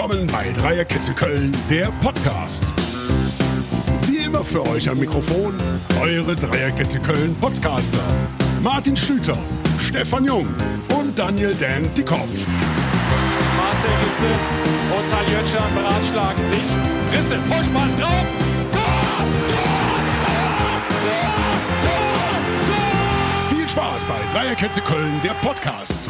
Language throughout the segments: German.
willkommen bei Dreierkette Köln, der Podcast. Wie immer für euch am Mikrofon eure Dreierkette Köln Podcaster. Martin Schlüter, Stefan Jung und Daniel Dan Dickkopf. Marcel Risse und Saljötschan beratschlagen sich. Risse, Vorspann drauf. Tor, Tor, Tor, Tor, Tor, Tor. Viel Spaß bei Dreierkette Köln, der Podcast.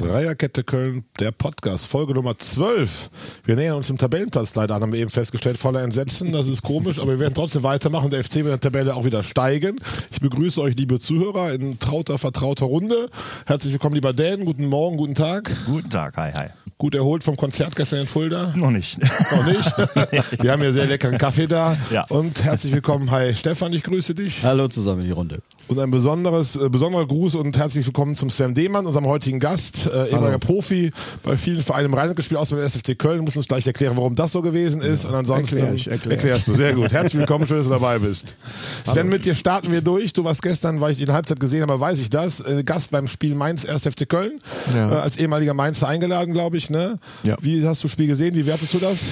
Dreierkette Köln, der Podcast, Folge Nummer 12. Wir nähern uns dem Tabellenplatz leider an, haben wir eben festgestellt, voller Entsetzen. Das ist komisch, aber wir werden trotzdem weitermachen. Der FC wird in der Tabelle auch wieder steigen. Ich begrüße euch, liebe Zuhörer, in trauter, vertrauter Runde. Herzlich willkommen, lieber Dan. Guten Morgen, guten Tag. Guten Tag, hi, hi. Gut erholt vom Konzert gestern in Fulda? Noch nicht. Noch nicht? Wir haben hier sehr leckeren Kaffee da. Ja. Und herzlich willkommen, hi Stefan, ich grüße dich. Hallo zusammen in die Runde. Und ein besonderes, äh, besonderer Gruß und herzlich willkommen zum Sven Demann, unserem heutigen Gast, äh, ehemaliger Profi, bei vielen Vereinen im Rheinland gespielt, außer beim SFC Köln. Muss uns gleich erklären, warum das so gewesen ist. und ansonsten erklär ich, erklär. erklärst du. Sehr gut. Herzlich willkommen, schön, dass du dabei bist. Sven, mit dir starten wir durch. Du warst gestern, weil ich die in Halbzeit gesehen habe, weiß ich das, äh, Gast beim Spiel Mainz 1. FC Köln. Ja. Äh, als ehemaliger Mainzer eingeladen, glaube ich. Ne? Ja. Wie hast du das Spiel gesehen? Wie wertest du das?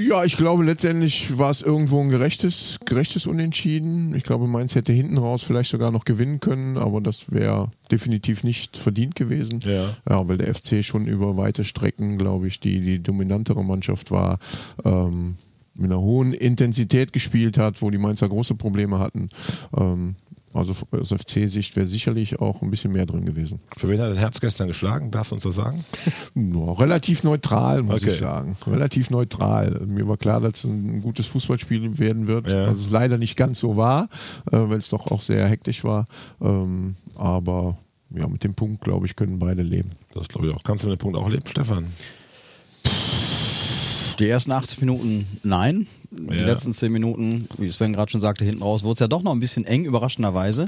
Ja, ich glaube letztendlich war es irgendwo ein gerechtes, gerechtes Unentschieden. Ich glaube, Mainz hätte hinten raus vielleicht sogar noch gewinnen können, aber das wäre definitiv nicht verdient gewesen. Ja. ja, weil der FC schon über weite Strecken, glaube ich, die, die dominantere Mannschaft war. Ähm, mit einer hohen Intensität gespielt hat, wo die Mainzer große Probleme hatten. Ähm, also aus FC-Sicht wäre sicherlich auch ein bisschen mehr drin gewesen. Für wen hat dein Herz gestern geschlagen? Darfst du uns das sagen? Ja, relativ neutral, muss Okay. ich sagen. Relativ neutral. Mir war klar, dass es ein gutes Fußballspiel werden wird, Ja. was es leider nicht ganz so war, äh, weil es doch auch sehr hektisch war. Ähm, aber ja, mit dem Punkt, glaube ich, können beide leben. Das glaube ich auch. Kannst du mit dem Punkt auch leben, Stefan? Die ersten 80 Minuten nein. Die Ja. letzten 10 Minuten, wie Sven gerade schon sagte, hinten raus wurde es ja doch noch ein bisschen eng, überraschenderweise.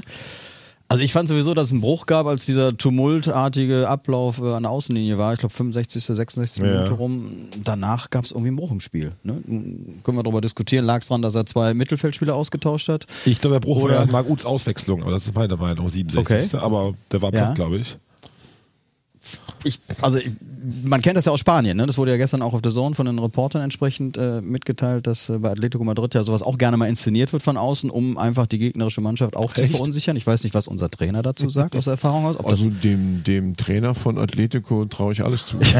Also ich fand sowieso, dass es einen Bruch gab, als dieser tumultartige Ablauf äh, an der Außenlinie war. Ich glaube 65., 66. Ja. Minute rum. Danach gab es irgendwie einen Bruch im Spiel. Ne? Nun Können wir darüber diskutieren. Lag es daran, dass er zwei Mittelfeldspieler ausgetauscht hat? Ich glaube, der Bruch Oder- war Marc Uths Auswechslung, aber das ist meine Meinung, 67. Okay. Aber der war Ja. Punkt, glaube ich. Ich, also ich, man kennt das ja aus Spanien, ne? Das wurde ja gestern auch auf der Zone von den Reportern entsprechend äh, mitgeteilt, dass äh, bei Atletico Madrid ja sowas auch gerne mal inszeniert wird von außen, um einfach die gegnerische Mannschaft auch zu Echt? verunsichern. Ich weiß nicht, was unser Trainer dazu sagt aus Erfahrung aus. Ob Also das, dem, dem Trainer von Atletico traue ich alles zu. Also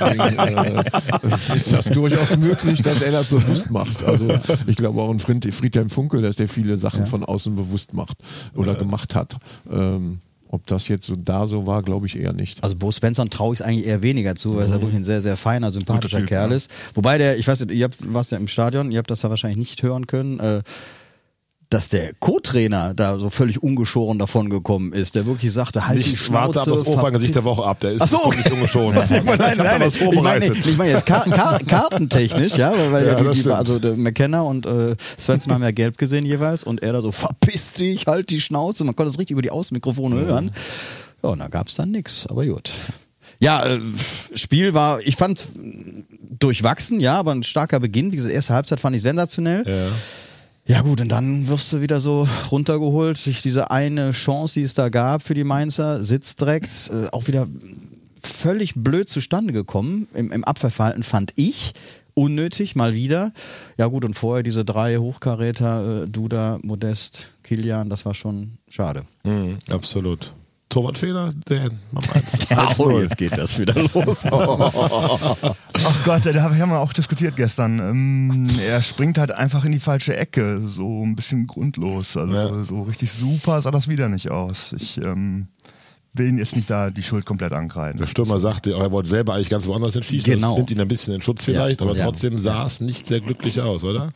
deswegen, äh, ist das durchaus möglich, dass er das bewusst macht. Also ich glaube auch ein Fried, Friedhelm Funkel, dass der viele Sachen von außen bewusst macht oder gemacht hat. Ähm, ob das jetzt so da so war, glaube ich eher nicht. also Bo Svensson traue ich es eigentlich eher weniger zu, weil er wirklich ein sehr, sehr feiner, sympathischer Typ, Kerl ja. ist. Wobei der, ich weiß nicht, ihr habt, warst ja im Stadion, ihr habt das ja wahrscheinlich nicht hören können, äh, dass der Co-Trainer da so völlig ungeschoren davon gekommen ist, der wirklich sagte, halt die Nicht Schnauze. warte ab das Ohrfeigengesicht der Woche ab. Der ist Ach so, okay. nicht ungeschoren. nein, ich nein, da nein, was Ich meine, vorbereitet. ich meine jetzt Kar Kar kartentechnisch, ja, weil, Ja, ja, die, die, also der McKenna und äh, Svensson haben ja gelb gesehen jeweils und er da so, verpiss dich, halt die Schnauze. Man konnte es richtig über die Außenmikrofone hören. Ja, und da gab es dann nix, aber gut. Ja, äh, Spiel war, ich fand durchwachsen, ja, aber ein starker Beginn. Wie gesagt, erste Halbzeit fand ich sensationell. Ja. Ja gut, und dann wirst du wieder so runtergeholt durch diese eine Chance, die es da gab für die Mainzer, sitzt direkt, äh, auch wieder völlig blöd zustande gekommen im, im Abwehrverhalten, fand ich. Unnötig, mal wieder. Ja gut, und vorher diese drei Hochkaräter, äh, Duda, Modest, Kilian, das war schon schade. Mhm, absolut. Torwartfehler? Dan, Nummer eins. Oh, jetzt geht das wieder los. Ach Gott, da haben wir auch diskutiert gestern. Ähm, er springt halt einfach in die falsche Ecke, so ein bisschen grundlos. Also Ja. so richtig super sah das wieder nicht aus. Ich ähm, will ihn jetzt nicht da die Schuld komplett ankreiden. Der Stürmer sagte, er wollte selber eigentlich ganz woanders hinschießen. Genau. Das nimmt ihn ein bisschen in Schutz vielleicht, Ja, aber ja. trotzdem sah es nicht sehr glücklich aus, oder?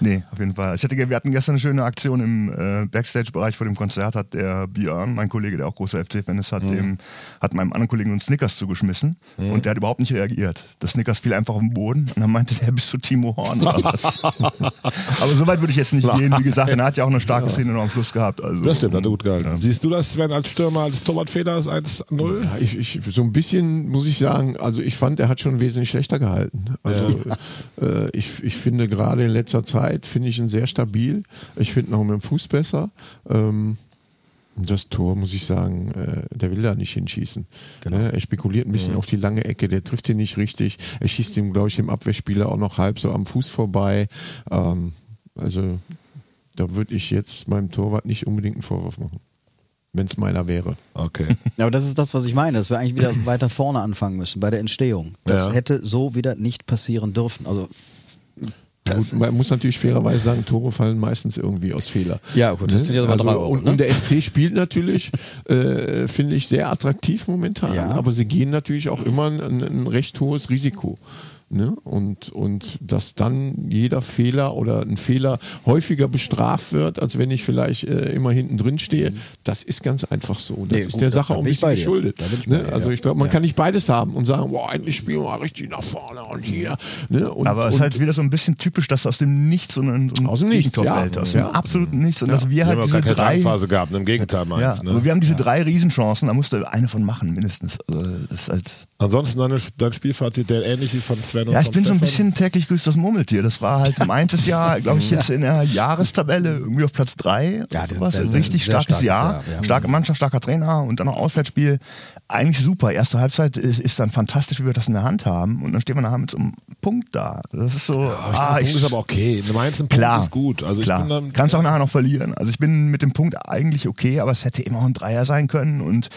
Nee, auf jeden Fall. Ich hatte, wir hatten gestern eine schöne Aktion im äh, Backstage-Bereich vor dem Konzert, hat der Björn, mein Kollege, der auch großer FC-Fan ist, Mhm. hat, dem, hat meinem anderen Kollegen uns Snickers zugeschmissen und der hat überhaupt nicht reagiert. Das Snickers fiel einfach auf den Boden und dann meinte der, bist du Timo Horn oder was? Aber so weit würde ich jetzt nicht gehen. Wie gesagt, er hat ja auch eine starke Szene noch am Schluss gehabt. Also, Das stimmt, hat er gut gehalten. Ja. Siehst du das, Sven, als Stürmer, als Torwartfehler ist 1-0? Ja, ich, ich, so ein bisschen muss ich sagen, also ich fand, er hat schon wesentlich schlechter gehalten. Also äh, ich, ich finde gerade in letzter Zeit, finde ich ihn sehr stabil. Ich finde ihn auch mit dem Fuß besser. Ähm, Das Tor, muss ich sagen, äh, der will da nicht hinschießen. Genau. Ne, Er spekuliert ein bisschen auf die lange Ecke, der trifft ihn nicht richtig. Er schießt ihm, glaube ich, dem Abwehrspieler auch noch halb so am Fuß vorbei. Ähm, also da würde ich jetzt meinem Torwart nicht unbedingt einen Vorwurf machen. Wenn es meiner wäre. Okay. Aber das ist das, was ich meine, dass wir eigentlich wieder weiter vorne anfangen müssen bei der Entstehung. Das Ja. hätte so wieder nicht passieren dürfen. Also Gut, man muss natürlich fairerweise sagen, Tore fallen meistens irgendwie aus Fehler. Ja, gut, das sind ja aber also, drei Euro, und, ne? und der FC spielt natürlich, äh, finde ich, sehr attraktiv momentan, Ja. aber sie gehen natürlich auch immer ein, ein recht hohes Risiko. Ne? Und, und dass dann jeder Fehler oder ein Fehler häufiger bestraft wird, als wenn ich vielleicht äh, immer hinten drin stehe, das ist ganz einfach so. Das Nee, ist gut, der Sache auch ein bisschen geschuldet. Ne? dir, Also ich glaube, man Ja. kann nicht beides haben und sagen, boah, endlich spielen wir mal richtig nach vorne und hier. Ne? Und, Aber es und, ist halt wieder so ein bisschen typisch, dass aus dem Nichts so ein, so ein Aus dem Nichts, ja. fällt. Aus Ja. dem absoluten Nichts. Und dass wir Wir halt haben auch diese drei... Drangphase gehabt, ne? im Gegenteil meins. Ne? wir haben diese drei Riesenchancen, da musste eine von machen, mindestens. Also das ist halt Ansonsten dein Spielfazit, der ähnlich wie von Sven und ja, ich bin so ein bisschen täglich grüßt das Murmeltier. Das war halt meintes Jahr, glaube ich, jetzt in der Jahrestabelle irgendwie auf Platz drei. Ja, oder das- sowas. das ist Ein ein richtig sehr starkes starkes Jahr. Jahr, ja. Starke Mannschaft, starker Trainer und dann noch Auswärtsspiel. Eigentlich super. Erste Halbzeit ist, ist dann fantastisch, wie wir das in der Hand haben. Und dann stehen wir nachher mit so einem Punkt da. Das ist so. Aber ich sag, Punkt ist aber okay. Mainz ein Punkt Klar, ist gut. Also klar. ich bin dann, Kannst auch nachher noch verlieren. Also ich bin mit dem Punkt eigentlich okay, aber es hätte immer auch ein Dreier sein können. Und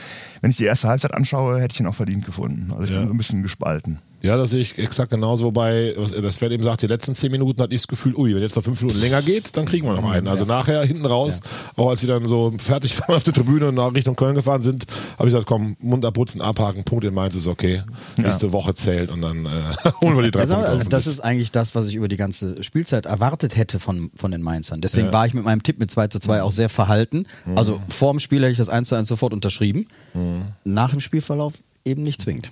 wenn ich die erste Halbzeit anschaue, hätte ich ihn auch verdient gefunden. Also ich Ja. bin so ein bisschen gespalten. Ja, das sehe ich exakt genauso. Wobei, was das Sven eben sagt, die letzten zehn Minuten hatte ich das Gefühl, ui, wenn jetzt noch fünf Minuten länger geht, dann kriegen wir noch einen. Also nachher hinten raus, auch als wir dann so fertig waren auf der Tribüne und nach Richtung Köln gefahren sind, habe ich gesagt, komm, Mund abputzen, abhaken, Punkt in Mainz ist okay. Nächste Woche zählt und dann äh, holen wir die drei Also, Punkte. also das ist eigentlich das, was ich über die ganze Spielzeit erwartet hätte von, von den Mainzern. Deswegen war ich mit meinem Tipp mit 2 zu 2 auch sehr verhalten. Also vor dem Spiel hätte ich das 1 zu 1 sofort unterschrieben. Nach dem Spielverlauf eben nicht zwingend.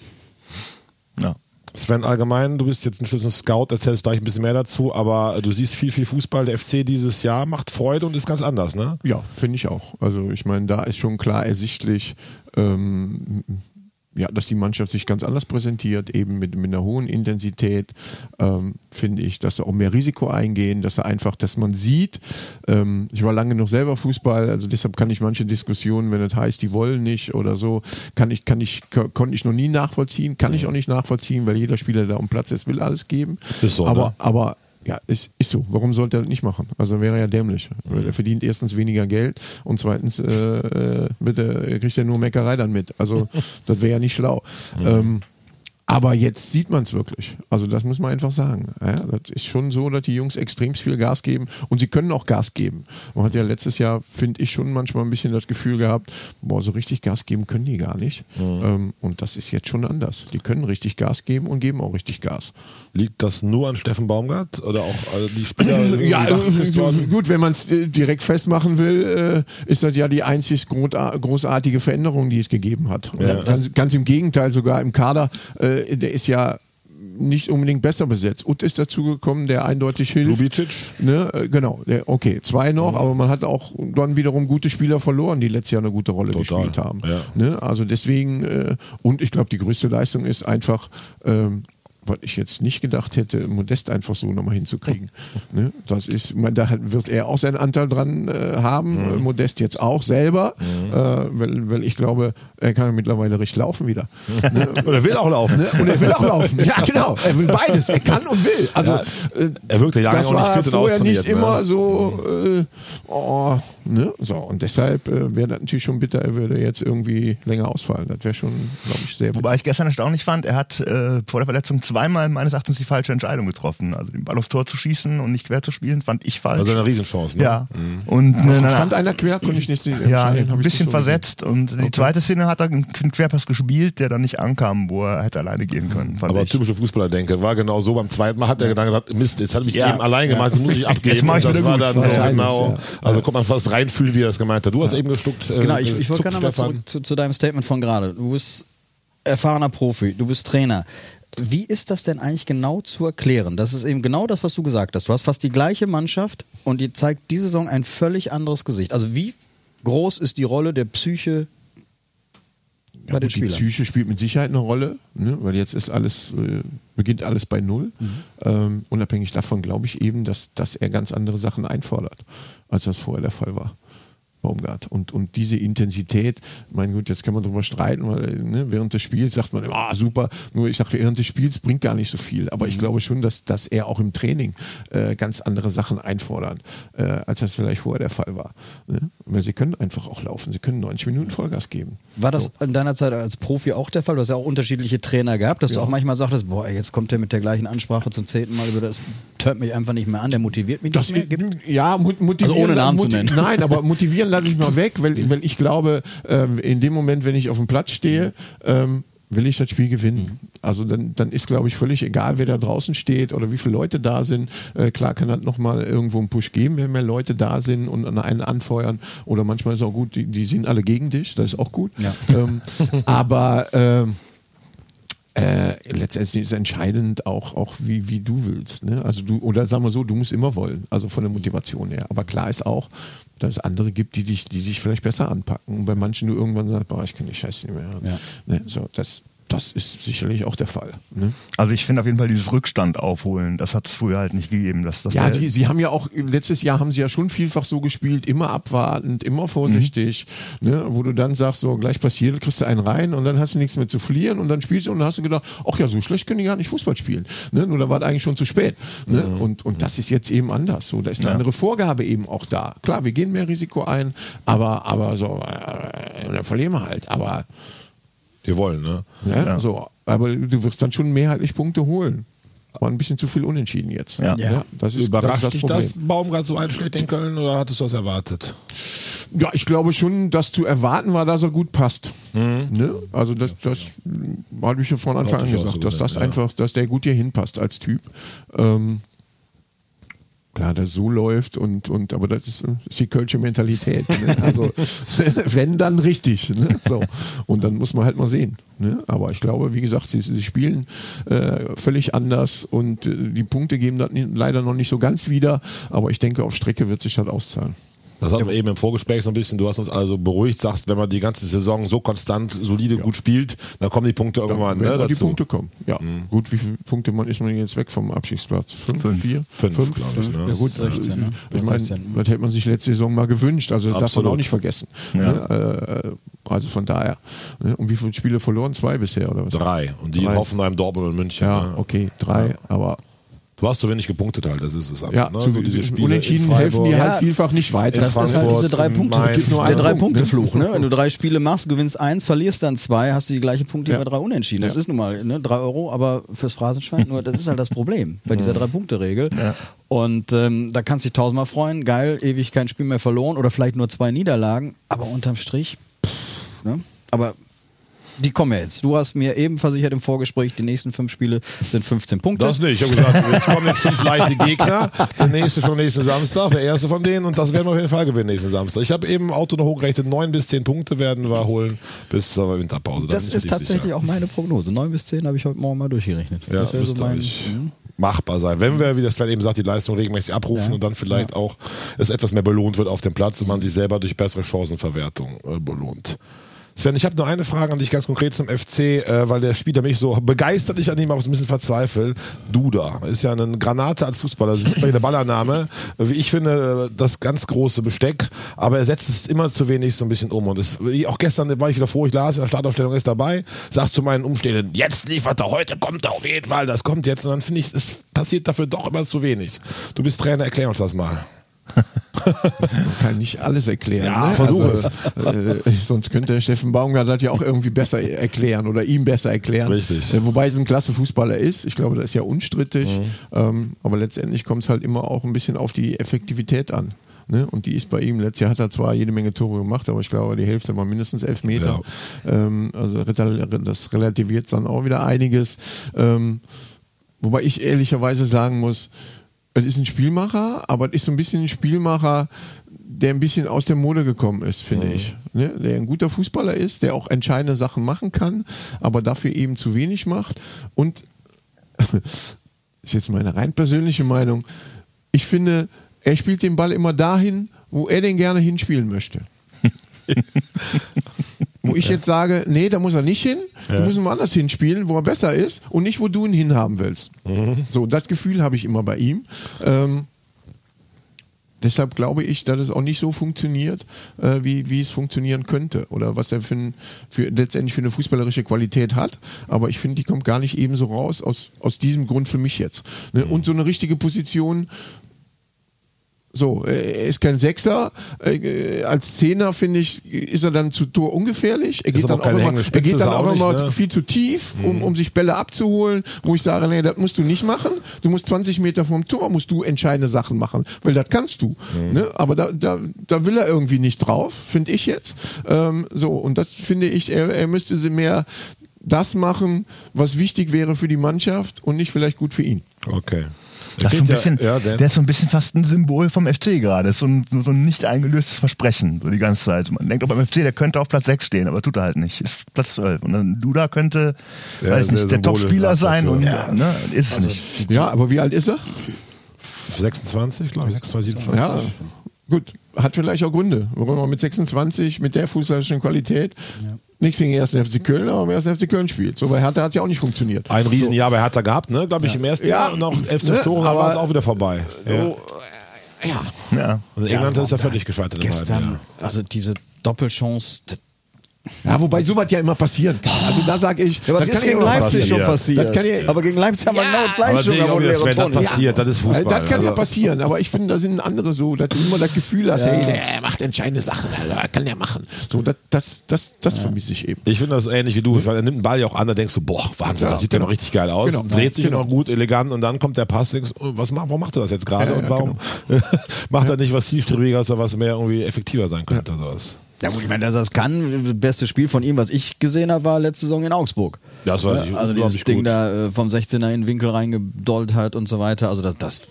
Ja. Sven, allgemein, du bist jetzt ein Schlüssel Scout, erzählst gleich ein bisschen mehr dazu, aber du siehst viel, viel Fußball. Der FC dieses Jahr macht Freude und ist ganz anders, ne? Ja, finde ich auch. Also ich meine, da ist schon klar ersichtlich, ähm, ja, dass die Mannschaft sich ganz anders präsentiert, eben mit, mit einer hohen Intensität, ähm, finde ich, dass sie auch mehr Risiko eingehen, dass sie einfach, dass man sieht, ähm, ich war lange noch selber Fußball, also deshalb kann ich manche Diskussionen, wenn es heißt, die wollen nicht oder so, kann ich, kann ich, ko- konnte ich noch nie nachvollziehen, kann ich auch nicht nachvollziehen, weil jeder Spieler, der am Platz ist, will alles geben. Ist so, aber, ne? aber ja, ist, ist so. Warum sollte er das nicht machen? Also wäre ja dämlich. Weil Er verdient erstens weniger Geld und zweitens äh, äh, bitte, kriegt er nur Meckerei dann mit. Also das wäre ja nicht schlau. Ähm, aber jetzt sieht man es wirklich. Also das muss man einfach sagen. Ja, das ist schon so, dass die Jungs extrem viel Gas geben und sie können auch Gas geben. Man hat ja letztes Jahr, finde ich, schon manchmal ein bisschen das Gefühl gehabt, boah, so richtig Gas geben können die gar nicht. Ähm, und das ist jetzt schon anders. Die können richtig Gas geben und geben auch richtig Gas. Liegt das nur an Steffen Baumgart oder auch äh, die Spieler? Ja, äh, gut, wenn man es äh, direkt festmachen will, äh, ist das ja die einzig großar- großartige Veränderung, die es gegeben hat. Und ganz, ganz im Gegenteil, sogar im Kader, äh, der ist ja nicht unbedingt besser besetzt. Ut ist dazugekommen, der eindeutig hilft. Lubicic? Ne, äh, genau, der, okay, zwei noch, Mhm. aber man hat auch dann wiederum gute Spieler verloren, die letztes Jahr eine gute Rolle Total, gespielt haben. ja. Ne, also deswegen, äh, und ich glaube, die größte Leistung ist einfach, ähm, was ich jetzt nicht gedacht hätte, Modest einfach so nochmal hinzukriegen. ne? Das ist, meine, da wird er auch seinen Anteil dran äh, haben, Mhm. Modest jetzt auch selber, äh, weil, weil ich glaube, er kann mittlerweile richtig laufen wieder. ne? Und er will auch laufen. Ne? Und er will auch laufen. Ja, genau. Er will beides. Er kann und will. Also, Ja, äh, er wirkte ja das auch nicht fit und vorher nicht ne? immer so, äh, oh, ne? So, und deshalb äh, wäre das natürlich schon bitter, er würde jetzt irgendwie länger ausfallen. Das wäre schon, glaube ich, sehr bitter. Wobei ich gestern erstaunlich fand, er hat äh, vor der Verletzung zweimal meines Erachtens die falsche Entscheidung getroffen. Also den Ball aufs Tor zu schießen und nicht quer zu spielen, fand ich falsch. Also eine Riesenchance, ne? ja. Und äh, na, Stand einer quer, konnte ich nicht sehen. ja, ein bisschen so gesehen. versetzt. Und die zweite Szene hat er einen Querpass gespielt, der dann nicht ankam, wo er hätte alleine gehen können. Fand Aber ich. typische Fußballer-Denke. War genau so. Beim zweiten Mal hat er gedacht, Mist, jetzt habe ich Ja. eben allein gemacht, jetzt muss ich abgeben. Jetzt mach ich Und das war gut. dann so genau. ja. Also kommt man fast reinfühlen, wie er es gemeint hat. Du hast eben gestuckt. Äh, Genau, ich, ich wollte gerne mal Stefan. zurück zu, zu deinem Statement von gerade. Du bist erfahrener Profi, du bist Trainer. Wie ist das denn eigentlich genau zu erklären? Das ist eben genau das, was du gesagt hast. Du hast fast die gleiche Mannschaft und die zeigt diese Saison ein völlig anderes Gesicht. Also wie groß ist die Rolle der Psyche Ja, bei den gut, die? Psyche spielt mit Sicherheit eine Rolle, ne? weil jetzt ist alles, äh, beginnt alles bei Null. Mhm. Ähm, unabhängig davon glaube ich eben, dass, dass er ganz andere Sachen einfordert, als das vorher der Fall war. Baumgart. Und, und diese Intensität, mein Gott, jetzt kann man drüber streiten, weil ne, während des Spiels sagt man, ah, super, nur ich sage, während des Spiels bringt gar nicht so viel. Aber ich glaube schon, dass, dass er auch im Training äh, ganz andere Sachen einfordert, äh, als das vielleicht vorher der Fall war. Ne? Weil sie können einfach auch laufen, sie können 90 Minuten Vollgas geben. War das in deiner Zeit als Profi auch der Fall? Du hast ja auch unterschiedliche Trainer gehabt, dass du auch manchmal sagtest, boah, jetzt kommt der mit der gleichen Ansprache zum zehnten Mal über das, hört mich einfach nicht mehr an, der motiviert mich Das, nicht mehr. Ja, motivieren. Also ohne Namen zu nennen. Nein, aber motivieren lasse ich mal weg, weil, weil ich glaube, ähm, in dem Moment, wenn ich auf dem Platz stehe, ähm, will ich das Spiel gewinnen. Also dann, dann ist, glaube ich, völlig egal, wer da draußen steht oder wie viele Leute da sind. Äh, klar kann das nochmal irgendwo einen Push geben, wenn mehr Leute da sind und an einen anfeuern. Oder manchmal ist auch gut, die, die sind alle gegen dich, das ist auch gut. Ja. Ähm, aber ähm, äh, letztendlich ist entscheidend auch, auch wie, wie du willst. Ne? Also du, oder sagen wir so, du musst immer wollen, also von der Motivation her. Aber klar ist auch, dass es andere gibt, die dich, die dich vielleicht besser anpacken. Und bei manchen du irgendwann sagst, boah, ich kann die Scheiße nicht mehr hören. Ja. Ne? So, das, das ist sicherlich auch der Fall. Ne? Also ich finde auf jeden Fall dieses Rückstand aufholen, das hat es früher halt nicht gegeben. Das, das Ja, sie, sie haben ja auch, letztes Jahr haben sie ja schon vielfach so gespielt, immer abwartend, immer vorsichtig, ne, wo du dann sagst, so gleich passiert, kriegst du einen rein und dann hast du nichts mehr zu verlieren und dann spielst du und dann hast du gedacht, ach ja, so schlecht können die gar nicht Fußball spielen. Ne, nur da war es eigentlich schon zu spät. Ne? Und, und das ist jetzt eben anders. So, da ist eine andere Vorgabe eben auch da. Klar, wir gehen mehr Risiko ein, aber, aber so, äh, dann verlieren wir halt. Aber Wir wollen, ne? Ne? So, aber du wirst dann schon mehrheitlich Punkte holen. War ein bisschen zu viel unentschieden jetzt. Ja. Ne? Das ist, Überrascht das ist dich das das Problem. Baumgart so einschlägt in Köln oder hattest du das erwartet? Ja, ich glaube schon, dass zu erwarten war, dass er gut passt. Mhm. Ne? Also das, das habe ich ja von Anfang an gesagt, so dass das ja. einfach, dass der gut hier hinpasst als Typ. Ähm, klar, das so läuft und, und aber das ist, ist die kölsche Mentalität. Ne? Also wenn dann richtig. Ne? So. Und dann muss man halt mal sehen. Ne? Aber ich glaube, wie gesagt, sie, sie spielen äh, völlig anders und äh, die Punkte geben das leider noch nicht so ganz wieder. Aber ich denke, auf Strecke wird sich das auszahlen. Das hatten wir eben im Vorgespräch so ein bisschen, du hast uns also beruhigt, sagst, wenn man die ganze Saison so konstant, solide, gut spielt, dann kommen die Punkte irgendwann Wenn ne, die. Punkte kommen. Ja, gut, wie viele Punkte man ist man jetzt weg vom Abstiegsplatz? Fünf, Fünf. vier, Fünf, glaub ich, ne? Ja gut, 16, ne? ich meine, 16. das hätte man sich letzte Saison mal gewünscht. Also das darf man auch nicht vergessen. Ne? Äh, also von daher. Ne? Und wie viele Spiele verloren? Zwei bisher oder was? Drei. Und die Drei. in Hoffenheim, Dortmund und München. Ja, ne? okay, drei. Aber Du hast zu wenig gepunktet halt, das ist es einfach. ja, ne? zu, so diese Spiele Unentschieden helfen die Freiburg. halt Ja, vielfach nicht weiter. Das ist halt Frankfurt, diese drei Punkte, Mainz. gibt nur einen der drei Punkt, Punkte ne? Fluch. Ne? Wenn du drei Spiele machst, gewinnst eins, verlierst dann zwei, hast du die gleichen Punkte Ja. wie bei drei Unentschieden. Das Ja. ist nun mal ne? drei Euro, aber fürs Phrasenschwein nur, das ist halt das Problem bei dieser drei Punkte Regel. Und ähm, da kannst du dich tausendmal freuen, geil, ewig kein Spiel mehr verloren oder vielleicht nur zwei Niederlagen, aber unterm Strich, pff, ne? aber die kommen ja jetzt. Du hast mir eben versichert im Vorgespräch, die nächsten fünf Spiele sind 15 Punkte. Das nicht. Ich habe gesagt, jetzt kommen jetzt fünf leichte Gegner. Der nächste schon nächsten Samstag, der erste von denen. Und das werden wir auf jeden Fall gewinnen nächsten Samstag. Ich habe eben Auto noch hochgerechnet, neun bis zehn Punkte werden wir holen bis zur Winterpause. Da das ist tatsächlich sicher. auch meine Prognose. Neun bis zehn habe ich heute Morgen mal durchgerechnet. Ja, das wäre so müsste mein. Mhm. machbar sein. Wenn wir, wie das Sven eben sagt, die Leistung regelmäßig abrufen Ja. und dann vielleicht auch es etwas mehr belohnt wird auf dem Platz und man sich selber durch bessere Chancenverwertung äh, belohnt. Sven, ich habe nur eine Frage an dich ganz konkret zum FC, äh, weil der Spieler mich so begeistert, ich an ihm auch so ein bisschen verzweifle. Duda ist ja eine Granate als Fußballer. Das ist bei der Ballername. Wie ich finde, äh, das ganz große Besteck, aber er setzt es immer zu wenig so ein bisschen um. Und es, auch gestern war ich wieder froh, ich las in der Startaufstellung ist dabei, sagt zu meinen Umstehenden, jetzt liefert er, heute kommt er auf jeden Fall, das kommt jetzt. Und dann finde ich, es passiert dafür doch immer zu wenig. Du bist Trainer, erklär uns das mal. Man kann nicht alles erklären. Ja, ne? versuch also, Äh, sonst könnte Steffen Baumgart das ja auch irgendwie besser erklären oder ihm besser erklären. Richtig. Äh, wobei es ein klasse Fußballer ist. Ich glaube, das ist ja unstrittig. Mhm. Ähm, aber letztendlich kommt es halt immer auch ein bisschen auf die Effektivität an. Ne? Und die ist bei ihm. Letztes Jahr hat er zwar jede Menge Tore gemacht, aber ich glaube, die Hälfte war mindestens elf Meter. Ähm, also das relativiert dann auch wieder einiges. Ähm, wobei ich ehrlicherweise sagen muss, es ist ein Spielmacher, aber es ist so ein bisschen ein Spielmacher, der ein bisschen aus der Mode gekommen ist, finde ich. Ne? Der ein guter Fußballer ist, der auch entscheidende Sachen machen kann, aber dafür eben zu wenig macht. Und ist jetzt meine rein persönliche Meinung. Ich finde, er spielt den Ball immer dahin, wo er den gerne hinspielen möchte. wo ich jetzt sage, nee, da muss er nicht hin, wir müssen woanders hinspielen, wo er besser ist und nicht, wo du ihn hinhaben willst. So, das Gefühl habe ich immer bei ihm. Ähm, deshalb glaube ich, dass es auch nicht so funktioniert, äh, wie, wie es funktionieren könnte oder was er für, ein, für letztendlich für eine fußballerische Qualität hat. Aber ich finde, die kommt gar nicht ebenso raus aus, aus diesem Grund für mich jetzt. Ne? Und so eine richtige Position so, er ist kein Sechser. Äh, Als Zehner, finde ich, ist er dann zu Tor ungefährlich. Er geht dann auch immer, er geht dann auch immer ne? viel zu tief, um, um sich Bälle abzuholen, wo ich sage, nee, das musst du nicht machen. Du musst 20 Meter vom Tor, musst du entscheidende Sachen machen, weil das kannst du. Ne? Aber da, da, da will er irgendwie nicht drauf, finde ich jetzt. Ähm, so, und das finde ich, er, er müsste sie mehr das machen, was wichtig wäre für die Mannschaft und nicht vielleicht gut für ihn. Okay. Das ist so ein Ja, bisschen, ja, Dan. der ist so ein bisschen fast ein Symbol vom FC gerade. Das ist so ein, so ein nicht eingelöstes Versprechen, so die ganze Zeit. Man denkt auch beim FC, der könnte auf Platz 6 stehen, aber tut er halt nicht. Ist Platz 12. Und dann Duda könnte, Ja, weiß nicht, der Topspieler sein und Ja. ne, ist es nicht. Ja, aber wie alt ist er? 26, glaube ich, 26, 27. Ja, gut. Hat vielleicht auch Gründe, warum man mit 26, mit der fußballerischen Qualität, nichts gegen den ersten FC Köln, aber im ersten FC Köln spielt. So bei Hertha hat es ja auch nicht funktioniert. Ein Riesenjahr bei Hertha gehabt, ne? Glaube ich, im ersten Ja. Jahr. Und auch elf Ne, Tore, aber- war es auch wieder vorbei. ja. So, ja. Ja. Und England ist ja völlig gescheitert. Gestern, Jahr. also diese Doppelchance, das ja, wobei sowas ja immer passieren kann. Also da sage ich, Ja, aber das das ist kann ja gegen Leipzig passieren. schon. Das ja, aber gegen Leipzig haben wir genau das gleiche Aber schon, sehe ich da auch wurde wieder, leere wenn das passiert, das ist Fußball. das kann ja Also- passieren, aber ich finde, da sind andere so, dass du immer das Gefühl hast, hey, der macht entscheidende Sachen, Alter, kann der machen. So, das, das, das, das vermisse ich eben. Ich finde das ähnlich wie du. Weil er nimmt den Ball ja auch an, da denkst du, boah, Wahnsinn, Ja, das sieht ja genau. noch richtig geil aus. Genau. Dreht sich Genau. noch gut, elegant und dann kommt der Pass, denkst, oh, was macht, warum macht er das jetzt gerade Ja, ja, und warum macht er nicht was zielstrebiger, als er was mehr irgendwie effektiver sein könnte? Sowas. Ja gut, ich meine, dass er es kann, das beste Spiel von ihm, was ich gesehen habe, war letzte Saison in Augsburg. Das war nicht also dieses Ding gut. da äh, vom 16er in den Winkel reingedollt hat und so weiter. Also das, das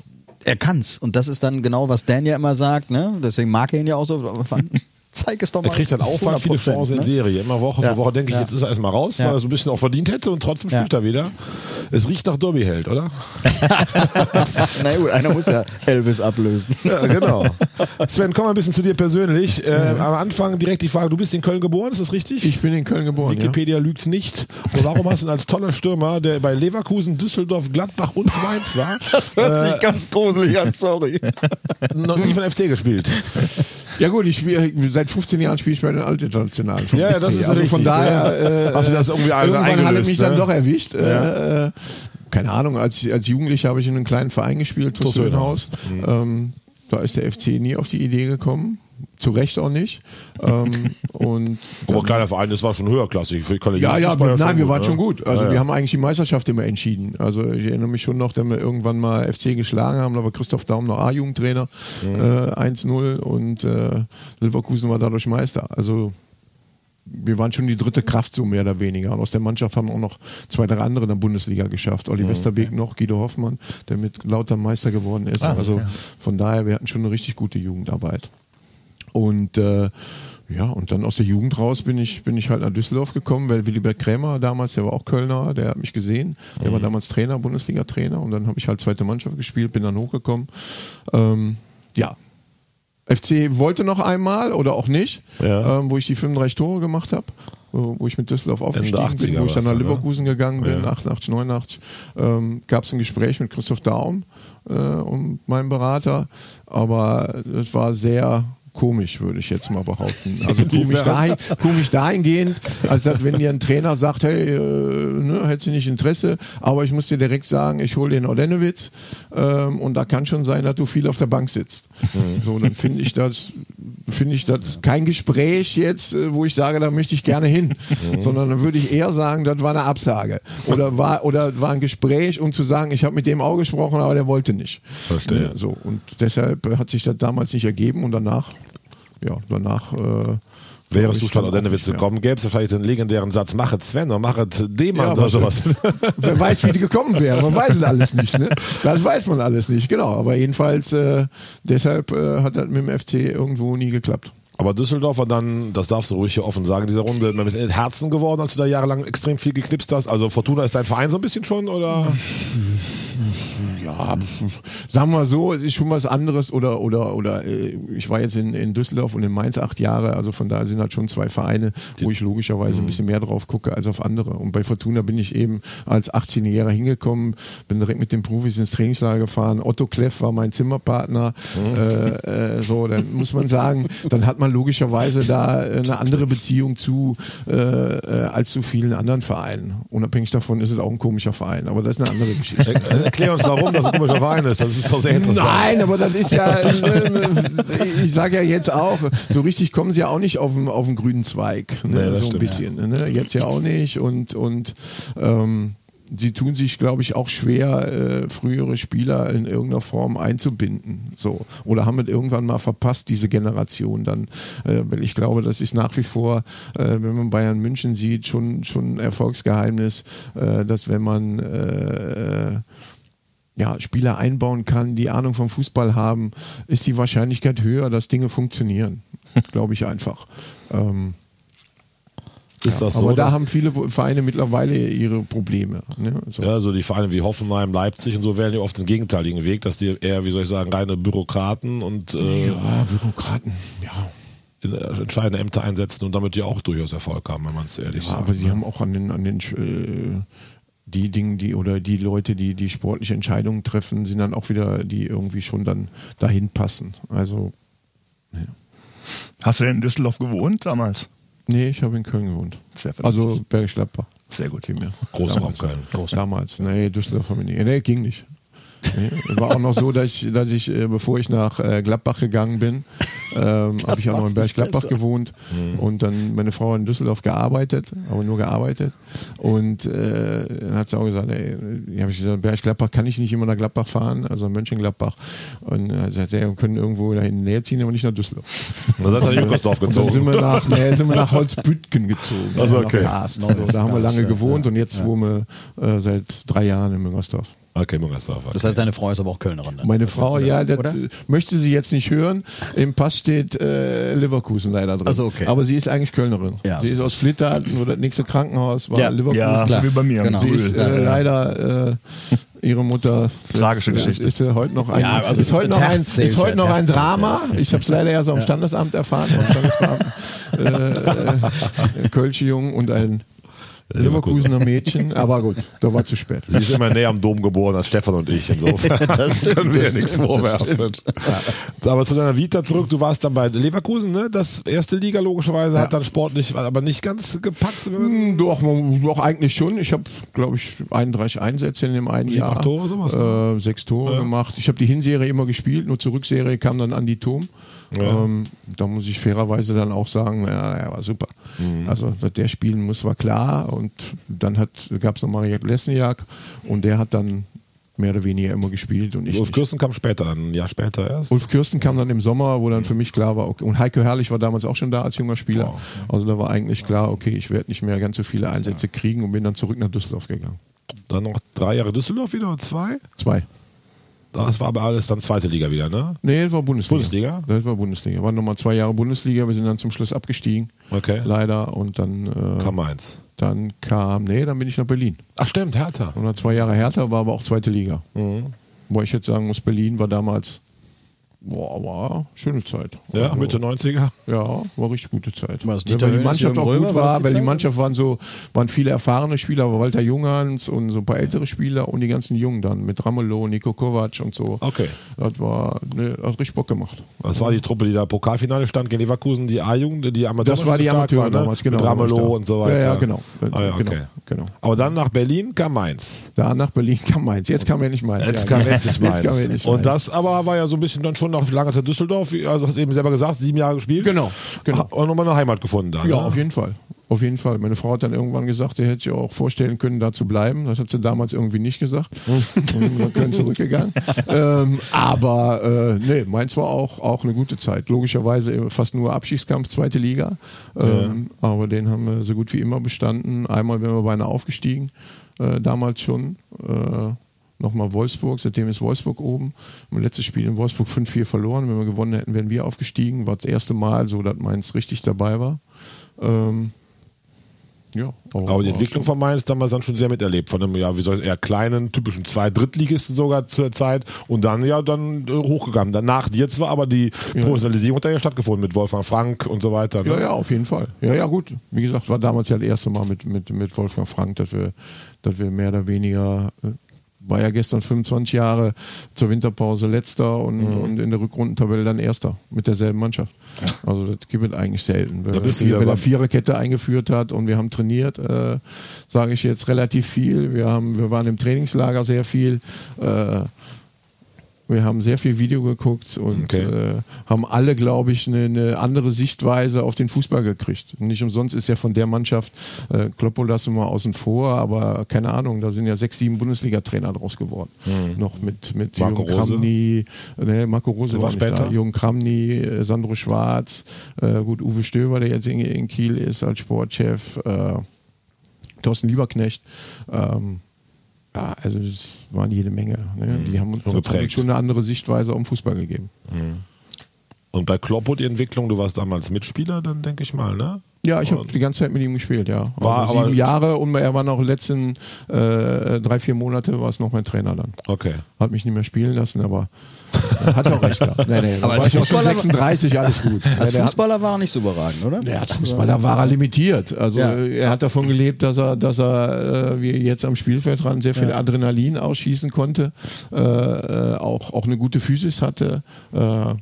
er kann's. Und das ist dann genau, was Dan ja immer sagt, ne? Deswegen mag er ihn ja auch so. Zeig es doch mal. Er kriegt halt Aufwand, viele 100%, Chancen in ne? Serie. Immer Woche Ja. für Woche denke ich, Ja. jetzt ist er erstmal raus, Ja. weil er so ein bisschen auch verdient hätte und trotzdem Ja. spielt er wieder. Es riecht nach Derby-Held, oder? Na gut, einer muss ja Elvis ablösen. Ja, genau. Sven, komm mal ein bisschen zu dir persönlich. Äh, Am Anfang direkt die Frage, du bist in Köln geboren, ist das richtig? Ich bin in Köln geboren. Ja. Wikipedia lügt nicht. Und warum hast du ihn als toller Stürmer, der bei Leverkusen, Düsseldorf, Gladbach und Mainz war, Das hört sich ganz gruselig an, sorry. noch nie von FC gespielt? Ja gut, ich spiele seit 15 Jahren spiele ich bei den Altinternationalen. vom Ja, ja, das ist also von daher ja. Hast du das irgendwie irgendwann hat er mich dann ne? doch erwischt. Äh, äh, keine Ahnung, als, als Jugendlicher habe ich in einem kleinen Verein gespielt, TuS Tusselhaus. Ähm, da ist der FC nie auf die Idee gekommen. Zu Recht auch nicht. Ähm, und Aber kleiner Verein, das war schon höherklassig. Ja, ja, wir, nein, schon wir gut, waren ne? schon gut. Also Ja, ja. wir haben eigentlich die Meisterschaft immer entschieden. Also ich erinnere mich schon noch, dass wir irgendwann mal FC geschlagen haben, da war Christoph Daum noch A-Jugendtrainer, Mhm. äh, 1-0 und äh, Leverkusen war dadurch Meister. Also wir waren schon die dritte Kraft so mehr oder weniger. Und aus der Mannschaft haben auch noch zwei, drei andere in der Bundesliga geschafft. Olli Westerbeek noch, Guido Hoffmann, der mit Lauter Meister geworden ist. also von daher, wir hatten schon eine richtig gute Jugendarbeit. Und äh, ja, und dann aus der Jugend raus bin ich, bin ich halt nach Düsseldorf gekommen, weil Willibert Krämer damals, der war auch Kölner, der hat mich gesehen. Der war damals Trainer, Bundesliga-Trainer. Und dann habe ich halt zweite Mannschaft gespielt, bin dann hochgekommen. Ähm, ja. FC wollte noch einmal oder auch nicht, Ja. ähm, wo ich die 35 Tore gemacht habe, wo ich mit Düsseldorf aufgestiegen 80er bin, wo ich dann nach ne? Leverkusen gegangen bin, Ja. 88, 89, ähm, gab es ein Gespräch mit Christoph Daum äh, und meinem Berater, aber es war sehr komisch, würde ich jetzt mal behaupten. Also komisch, dahin, komisch dahingehend, als dass, wenn dir ein Trainer sagt, hey, äh, ne, hättest du nicht Interesse, aber ich muss dir direkt sagen, ich hole den Ordenowitz ähm, und da kann schon sein, dass du viel auf der Bank sitzt. So, dann finde ich das finde ich das kein Gespräch jetzt, äh, wo ich sage, da möchte ich gerne hin, sondern dann würde ich eher sagen, das war eine Absage oder war oder war ein Gespräch, um zu sagen, ich habe mit dem auch gesprochen, aber der wollte nicht. Verstehe. Ja, so und deshalb hat sich das damals nicht ergeben und danach, ja, danach. Äh, Wärst du auch Ordenewitz nicht mehr. gekommen, gäbe es wahrscheinlich den legendären Satz, machet Sven oder machet Demann Ja, oder sowas. Wer weiß, wie die gekommen wäre. Man weiß es alles nicht. Ne? Das weiß man alles nicht, genau. Aber jedenfalls, äh, deshalb äh, hat das mit dem FC irgendwo nie geklappt. Aber Düsseldorf war dann, das darfst du ruhig hier offen sagen, in dieser Runde mit Herzen geworden, als du da jahrelang extrem viel geknipst hast. Also Fortuna ist dein Verein so ein bisschen schon, oder? Ja, sagen wir so, es ist schon was anderes oder oder oder äh, ich war jetzt in, in Düsseldorf und in Mainz acht Jahre, also von daher sind halt schon zwei Vereine, wo ich logischerweise ein bisschen mehr drauf gucke als auf andere. Und bei Fortuna bin ich eben als 18-Jähriger hingekommen, bin direkt mit den Profis ins Trainingslager gefahren. Otto Kleff war mein Zimmerpartner. Äh, äh, so, dann muss man sagen, dann hat man logischerweise da eine andere Beziehung zu äh, äh, als zu vielen anderen Vereinen. Unabhängig davon ist es auch ein komischer Verein, aber das ist eine andere Geschichte. Erklär uns, warum das ein komischer Verein ist. Das ist doch sehr interessant. Nein, aber das ist ja, äh, ich sage ja jetzt auch, so richtig kommen sie ja auch nicht auf den, auf den grünen Zweig. Ne? Nee, so ein stimmt, bisschen. Ne? Jetzt ja auch nicht. Und, und ähm, sie tun sich, glaube ich, auch schwer, äh, frühere Spieler in irgendeiner Form einzubinden. So. Oder haben es irgendwann mal verpasst, diese Generation dann. Äh, weil ich glaube, das ist nach wie vor, äh, wenn man Bayern München sieht, schon, schon ein Erfolgsgeheimnis, äh, dass wenn man äh, ja, Spieler einbauen kann, die Ahnung vom Fußball haben, ist die Wahrscheinlichkeit höher, dass Dinge funktionieren. Glaube ich einfach. Ähm, ist das so? aber da haben viele Vereine mittlerweile ihre Probleme. Ne? So. Ja, so die Vereine wie Hoffenheim, Leipzig und so wählen ja oft den gegenteiligen Weg, dass die eher, wie soll ich sagen, reine Bürokraten und äh, Ja, Bürokraten, ja. in, äh, entscheidende Ämter einsetzen und damit ja auch durchaus Erfolg haben, wenn man es ehrlich Ja, sagt. aber sie haben auch an den, an den äh, die Dinge, die oder die Leute, die die sportliche Entscheidungen treffen, sind dann auch wieder, die irgendwie schon dann dahin passen. Also, Hast du denn in Düsseldorf gewohnt damals? nee, ich habe in Köln gewohnt. Sehr vernünftig. Also Bergisch Gladbach. Sehr gut. Vielmehr. Großraum Damals. Köln. Damals. Nee, Düsseldorf haben wir nicht. Nee, ging nicht. War auch noch so, dass ich, dass ich äh, bevor ich nach äh, Gladbach gegangen bin, ähm, habe ich auch noch in Berg Gladbach gewohnt und dann meine Frau in Düsseldorf gearbeitet, aber nur gearbeitet. Und äh, dann hat sie auch gesagt, ey, habe ich gesagt, Berg Gladbach kann ich nicht immer nach Gladbach fahren, also Mönchengladbach. Und dann hat sie gesagt, ja, wir können irgendwo dahin in die Nähe ziehen, aber nicht nach Düsseldorf. Dann seid ihr nach Junkersdorf Und dann sind gezogen. wir nach, nee, sind wir nach Holzbüttgen gezogen. Also ja, okay. Also, da haben wir lange gewohnt und jetzt wohnen wir äh, seit drei Jahren in Müngersdorf. Okay, Junkersdorf. Okay. Das heißt, deine Frau ist aber auch Kölnerin. Dann. Meine Frau, ja, das Oder? äh, möchte sie jetzt nicht hören. Im Pass steht äh, Leverkusen leider drin. Ach so, okay. Aber sie ist eigentlich Kölnerin. Ja, sie ist aus Flittert, wo das nächste Krankenhaus war Ja. Leverkusen. Ja, klar. so wie bei mir. Genau. Sie ist äh, leider äh, ihre Mutter. Tragische ist, Geschichte. Ist, äh, heute noch ein, Ja, also ist heute noch ein, ist heute noch ein Drama. Ich habe es leider erst am Standesamt erfahren, vom Standesbeamten. äh, äh, Kölsche Jung und ein Leverkusener Mädchen. Aber gut, da war zu spät. Sie ist immer näher am Dom geboren als Stefan und ich. Insofern Das stimmt, können wir das ja nichts stimmt, vorwerfen. Aber zu deiner Vita zurück, du warst dann bei Leverkusen, ne? Das erste Liga logischerweise hat dann sportlich, aber nicht ganz gepackt. Hm, Doch, doch eigentlich schon. Ich habe, glaube ich, 31 Einsätze in dem einen Sieben, Jahr. acht Tore, sowas, ne? Äh, sechs Tore gemacht. Ich habe die Hinserie immer gespielt, nur zur Rückserie kam dann Andi Thom. Ähm, da muss ich fairerweise dann auch sagen, ja, er war super. Mhm. Also, dass der spielen muss, war klar. Und dann gab es noch Mariak Lesniak und der hat dann mehr oder weniger immer gespielt. Und ich Ulf. Kürsten kam später, dann ein Jahr später erst. Ulf Kirsten kam dann im Sommer, wo dann für mich klar war, okay, und Heiko Herrlich war damals auch schon da als junger Spieler. Also da war eigentlich klar, okay, ich werde nicht mehr ganz so viele Einsätze kriegen und bin dann zurück nach Düsseldorf gegangen. Dann noch drei Jahre Düsseldorf wieder, oder zwei. Zwei. Das war aber alles dann zweite Liga wieder, ne? Nee, das war Bundesliga. Bundesliga? Das war Bundesliga. Waren nochmal zwei Jahre Bundesliga, wir sind dann zum Schluss abgestiegen. Okay. Leider. Und dann, äh, Kam eins. dann kam, nee, dann bin ich nach Berlin. Ach stimmt, Hertha. Und dann zwei Jahre härter, war aber auch zweite Liga. Mhm. Wo ich jetzt sagen muss, Berlin war damals, boah, war schöne Zeit. Ja, Also, Mitte 90er. Ja, war richtig gute Zeit. War das Ja, weil die Mannschaft auch Römer, gut war war, die weil die? Mannschaft waren so, waren viele erfahrene Spieler, aber Walter Junghans und so ein paar ältere Spieler und die ganzen Jungen dann mit Ramelow, Nico Kovac und so. Okay. Das war, ne, hat richtig Bock gemacht. Das war die Truppe, die da im Pokalfinale stand gegen Leverkusen, die A-Jugend, die Amateure. Das war die Amateure ne? damals, genau. Mit Ramelow und so weiter. Ja, ja, genau. Ah, ja, okay. genau, genau. Aber dann nach Berlin kam Mainz. Da nach Berlin kam Mainz. Jetzt kam er nicht Mainz. Jetzt ja, kam genau. endlich Jetzt Mainz. kam endlich Und Mainz. das aber war ja so ein bisschen dann schon nach langer Zeit Düsseldorf, also hast du eben selber gesagt, sieben Jahre gespielt. Genau, genau. Und nochmal eine Heimat gefunden da. Ja, ne? auf jeden Fall. Auf jeden Fall. Meine Frau hat dann irgendwann gesagt, sie hätte sich auch vorstellen können, da zu bleiben. Das hat sie damals irgendwie nicht gesagt. Und wir können zurückgegangen. ähm, aber äh, nee, Mainz war auch, auch eine gute Zeit. Logischerweise fast nur Abstiegskampf, zweite Liga. Ähm, Aber den haben wir so gut wie immer bestanden. Einmal wären wir beinahe aufgestiegen, äh, damals schon. Äh, Nochmal Wolfsburg, seitdem ist Wolfsburg oben. Im letzten Spiel in Wolfsburg 5-4 verloren. Wenn wir gewonnen hätten, wären wir aufgestiegen. War das erste Mal so, dass Mainz richtig dabei war. Ähm, Ja, Aber die Entwicklung von Mainz damals dann schon sehr miterlebt. Von einem, ja, wie soll ich, eher kleinen, typischen zwei Drittligisten sogar zur Zeit und dann ja dann äh, hochgegangen. Danach dir zwar, aber die Professionalisierung hat da ja stattgefunden mit Wolfgang Frank und so weiter. Ne? Ja, ja, auf jeden Fall. Ja, ja, gut. Wie gesagt, war damals ja das erste Mal mit, mit, mit Wolfgang Frank, dass wir, dass wir mehr oder weniger, äh, war ja gestern 25 Jahre zur Winterpause letzter und, Mhm. und in der Rückrundentabelle dann erster mit derselben Mannschaft. Also das gibt es eigentlich selten. Wenn, Da bist wieder wenn er Viererkette eingeführt hat und wir haben trainiert, äh, sage ich jetzt relativ viel. Wir, haben, wir waren im Trainingslager sehr viel. Äh, wir haben sehr viel Video geguckt und Okay. äh, haben alle, glaube ich, eine, eine andere Sichtweise auf den Fußball gekriegt. Nicht umsonst ist ja von der Mannschaft, äh, Kloppo lassen wir außen vor, aber keine Ahnung, da sind ja sechs, sieben Bundesliga-Trainer draus geworden. Noch mit, mit Mhm. Marco Jürgen Rose. Kramny, ne, Marco Rose war war nicht da, später. Jürgen Kramny, äh, Sandro Schwarz, äh, gut, Uwe Stöber, der jetzt in, in Kiel ist als Sportchef, äh, Thorsten Lieberknecht, ähm, ja, also es waren jede Menge. Ne? Die haben uns, Schon eine andere Sichtweise auf den Fußball gegeben. Und bei Kloppo die Entwicklung, du warst damals Mitspieler, dann denke ich mal, ne? Ja, ich habe die ganze Zeit mit ihm gespielt, ja. War also aber- sieben Jahre und er war noch letzten äh, drei, vier Monate war es noch mein Trainer dann. Okay. Hat mich nicht mehr spielen lassen, aber hat auch recht gehabt. Nee, nee, Aber war ich auch schon Fußballer- 36, alles gut. Als der hat, Fußballer war er nicht so überragend, oder? ja, als Fußballer war er limitiert. Also Ja. er hat davon gelebt, dass er, dass er äh, wie jetzt am Spielfeldrand sehr viel Adrenalin ausschießen konnte, äh, äh, auch, auch eine gute Physis hatte. Äh,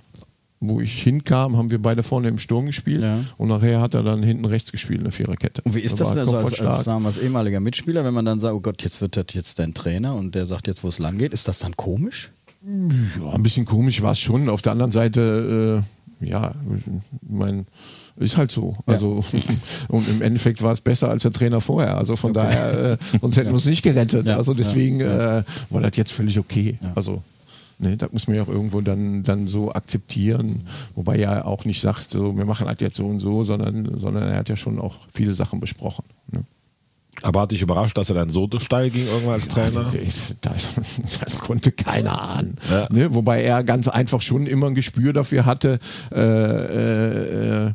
wo ich hinkam, haben wir beide vorne im Sturm gespielt Ja. und nachher hat er dann hinten rechts gespielt, eine Viererkette. Und wie ist Da das war denn so als, als damals ehemaliger Mitspieler, wenn man dann sagt, oh Gott, jetzt wird das jetzt dein Trainer und der sagt jetzt, wo es lang geht? Ist das dann komisch? Ja, ein bisschen komisch war es schon. Auf der anderen Seite, äh, ja, ich mein, ist halt so. Also und im Endeffekt war es besser als der Trainer vorher. Also von daher, äh, sonst hätten wir es nicht gerettet. Ja. Also deswegen Ja. Äh, war das jetzt völlig okay. Also Ne, das muss man ja auch irgendwo dann, dann so akzeptieren. Wobei er auch nicht sagt, so, wir machen das jetzt so und so, sondern, sondern er hat ja schon auch viele Sachen besprochen. Ne? Aber hat dich überrascht, dass er dann so steil ging irgendwann als Trainer? Das, das konnte keiner ahnen. Ja. Ne? Wobei er ganz einfach schon immer ein Gespür dafür hatte, äh, äh, äh,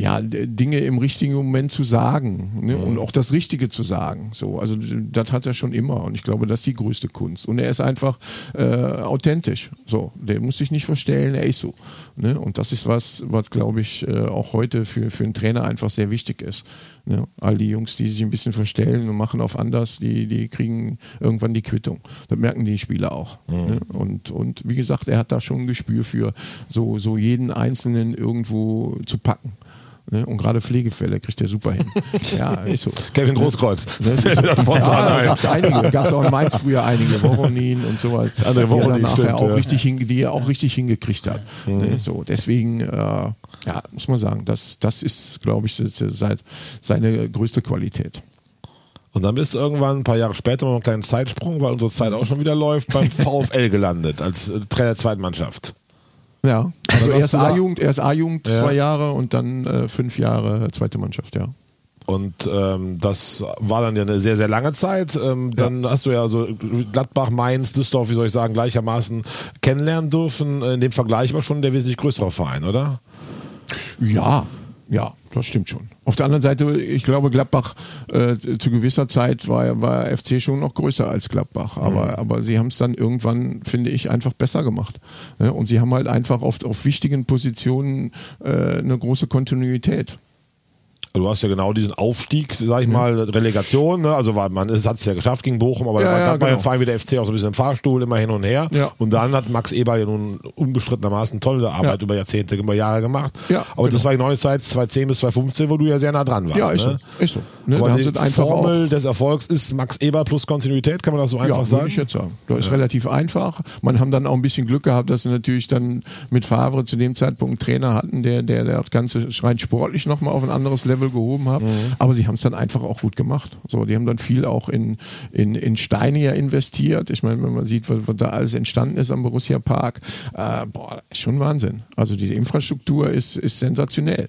ja, Dinge im richtigen Moment zu sagen ne? und auch das Richtige zu sagen. So, also das hat er schon immer und ich glaube, das ist die größte Kunst. Und er ist einfach äh, authentisch. So, der muss sich nicht verstellen, er ist so. Ne? Und das ist was, was glaube ich äh, auch heute für, für einen Trainer einfach sehr wichtig ist. Ne? All die Jungs, die sich ein bisschen verstellen und machen auf anders, die, die kriegen irgendwann die Quittung. Das merken die Spieler auch. Ne? Und, und wie gesagt, er hat da schon ein Gespür für, so, so jeden Einzelnen irgendwo zu packen. Ne? Und gerade Pflegefälle kriegt er super hin. ja, ist so. Kevin Großkreuz. Ne? Das spontan Ja, gab es einige. Gab es auch in Mainz früher einige. Voronin und so weiter. Andere die er Voronin, nachher stimmt, auch ja. Mhm. richtig hin, die er auch richtig hingekriegt hat. Ne? So, deswegen, äh, ja, muss man sagen, das, das ist, glaube ich, se- seit, seine größte Qualität. Und dann bist du irgendwann ein paar Jahre später mal einen kleinen Zeitsprung, weil unsere Zeit auch schon wieder läuft, beim VfL gelandet als äh, Trainer der zweiten Mannschaft. Ja, also erst A-Jugend, erst A-Jugend Ja. zwei Jahre und dann äh, fünf Jahre zweite Mannschaft, ja. Und ähm, das war dann ja eine sehr, sehr lange Zeit. Ähm, dann hast du ja so Gladbach, Mainz, Düsseldorf, wie soll ich sagen, gleichermaßen kennenlernen dürfen. In dem Vergleich war schon der wesentlich größere Verein, oder? Ja, ja, das stimmt schon. Auf der anderen Seite, ich glaube, Gladbach äh, zu gewisser Zeit war, war FC schon noch größer als Gladbach. Aber, aber sie haben es dann irgendwann, finde ich, einfach besser gemacht. Und sie haben halt einfach oft auf wichtigen Positionen äh, eine große Kontinuität. Du hast ja genau diesen Aufstieg, sag ich mal, Relegation, ne? also war, man hat es ja geschafft gegen Bochum, aber Ja, da war ja, bei genau. Verein wie der FC auch so ein bisschen im Fahrstuhl, immer hin und her. Ja. Und dann hat Max Eberl ja nun unbestrittenermaßen tolle Arbeit Ja. über Jahrzehnte, über Jahre gemacht. Ja, aber das war die neue Zeit 2010 bis 2015, wo du ja sehr nah dran warst. Ja, ist ne? so. Ist so. Ne? Aber die Formel des Erfolgs ist Max Eberl plus Kontinuität, kann man das so einfach ja, sagen? würde ich jetzt sagen. Das ist relativ einfach. Man haben dann auch ein bisschen Glück gehabt, dass sie natürlich dann mit Favre zu dem Zeitpunkt einen Trainer hatten, der, der, der das Ganze rein sportlich nochmal auf ein anderes Level gehoben hat. Aber sie haben es dann einfach auch gut gemacht. So, die haben dann viel auch in, in, in Steine ja investiert. Ich meine, wenn man sieht, was, was da alles entstanden ist am Borussia Park, äh, boah, ist schon Wahnsinn. Also diese Infrastruktur ist, ist sensationell.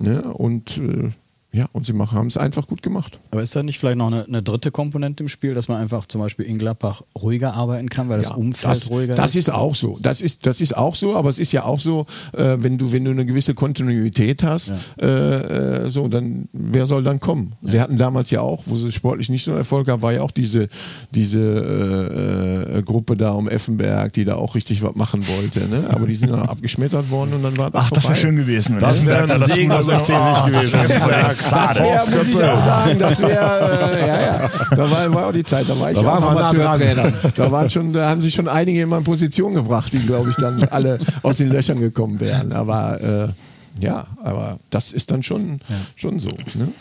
Ne? Und äh, Ja, und sie haben es einfach gut gemacht. Aber ist da nicht vielleicht noch eine, eine, dritte Komponente im Spiel, dass man einfach zum Beispiel in Gladbach ruhiger arbeiten kann, weil das ja, Umfeld das, ruhiger das ist? Das ist auch so. Das ist, das ist auch so, aber es ist ja auch so, äh, wenn du, wenn du eine gewisse Kontinuität hast, ja. äh, so, dann wer soll dann kommen? Ja. Sie hatten damals ja auch, wo sie sportlich nicht so einen Erfolg haben, war ja auch diese, diese äh, Gruppe da um Effenberg, die da auch richtig was machen wollte. Ne? Aber die sind dann abgeschmettert worden und dann war das Ach, vorbei. das wäre schön gewesen. Das wäre ein Segen aus der nicht Das wäre, muss ich auch sagen, das wäre, äh, ja, ja. Da war, war auch die Zeit, da war ich da auch Amateurtrainer. Da, waren schon, da haben sich schon einige in meine Position gebracht, die, glaube ich, dann alle aus den Löchern gekommen wären. Aber äh, ja, aber das ist dann schon, ja. schon so. Ne?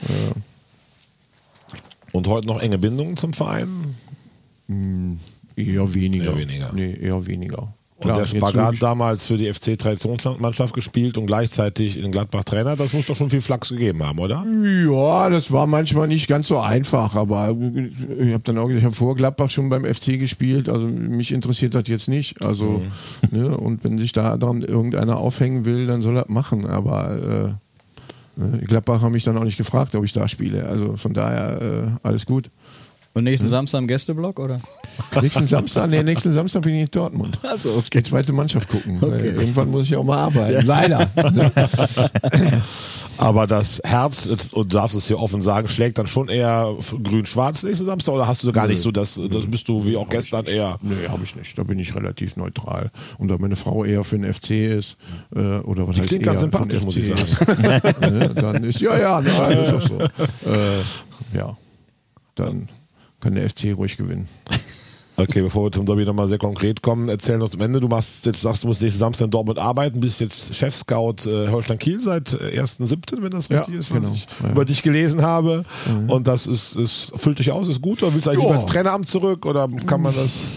Und heute noch enge Bindungen zum Verein? Hm, eher weniger. Eher weniger. Nee, eher weniger. Und der Spagat damals für die FC-Traditionsmannschaft gespielt und gleichzeitig in Gladbach Trainer, das muss doch schon viel Flachs gegeben haben, oder? Ja, das war manchmal nicht ganz so einfach, aber ich habe dann auch ich habe vor Gladbach schon beim FC gespielt, also mich interessiert das jetzt nicht. Also, mhm. ne, und wenn sich da dran irgendeiner aufhängen will, dann soll er machen, aber äh, ne, Gladbach haben mich dann auch nicht gefragt, ob ich da spiele. Also von daher äh, alles gut. Und nächsten hm? Samstag im Gästeblock, oder? Nächsten Samstag? Nee, nächsten Samstag bin ich in Dortmund. Also, okay. Die zweite Mannschaft gucken. Okay. Irgendwann muss ich auch mal arbeiten. Ja. Leider. Aber das Herz, und du darfst es hier offen sagen, schlägt dann schon eher grün-schwarz nächsten Samstag oder hast du gar Nö. nicht so, das, das bist du wie auch gestern ich, eher? Nee, habe ich nicht. Da bin ich relativ neutral. Und da meine Frau eher für den FC ist, äh, oder was Die heißt klingt ganz sympathisch, muss ich sagen. Ne, dann ist, ja, ja, nein, ist auch so. Äh, ja, dann kann der FC ruhig gewinnen. Okay, bevor wir zum Derby nochmal sehr konkret kommen, erzähl noch zum Ende. Du machst jetzt sagst, du musst nächsten Samstag in Dortmund arbeiten, bist jetzt Chef-Scout äh, Holstein Kiel seit 1.7., wenn das richtig ja, ist, was genau. ich ja. über dich gelesen habe. Mhm. Und das ist, ist, füllt dich aus, ist gut, oder willst du eigentlich lieber ins Traineramt zurück oder kann man das?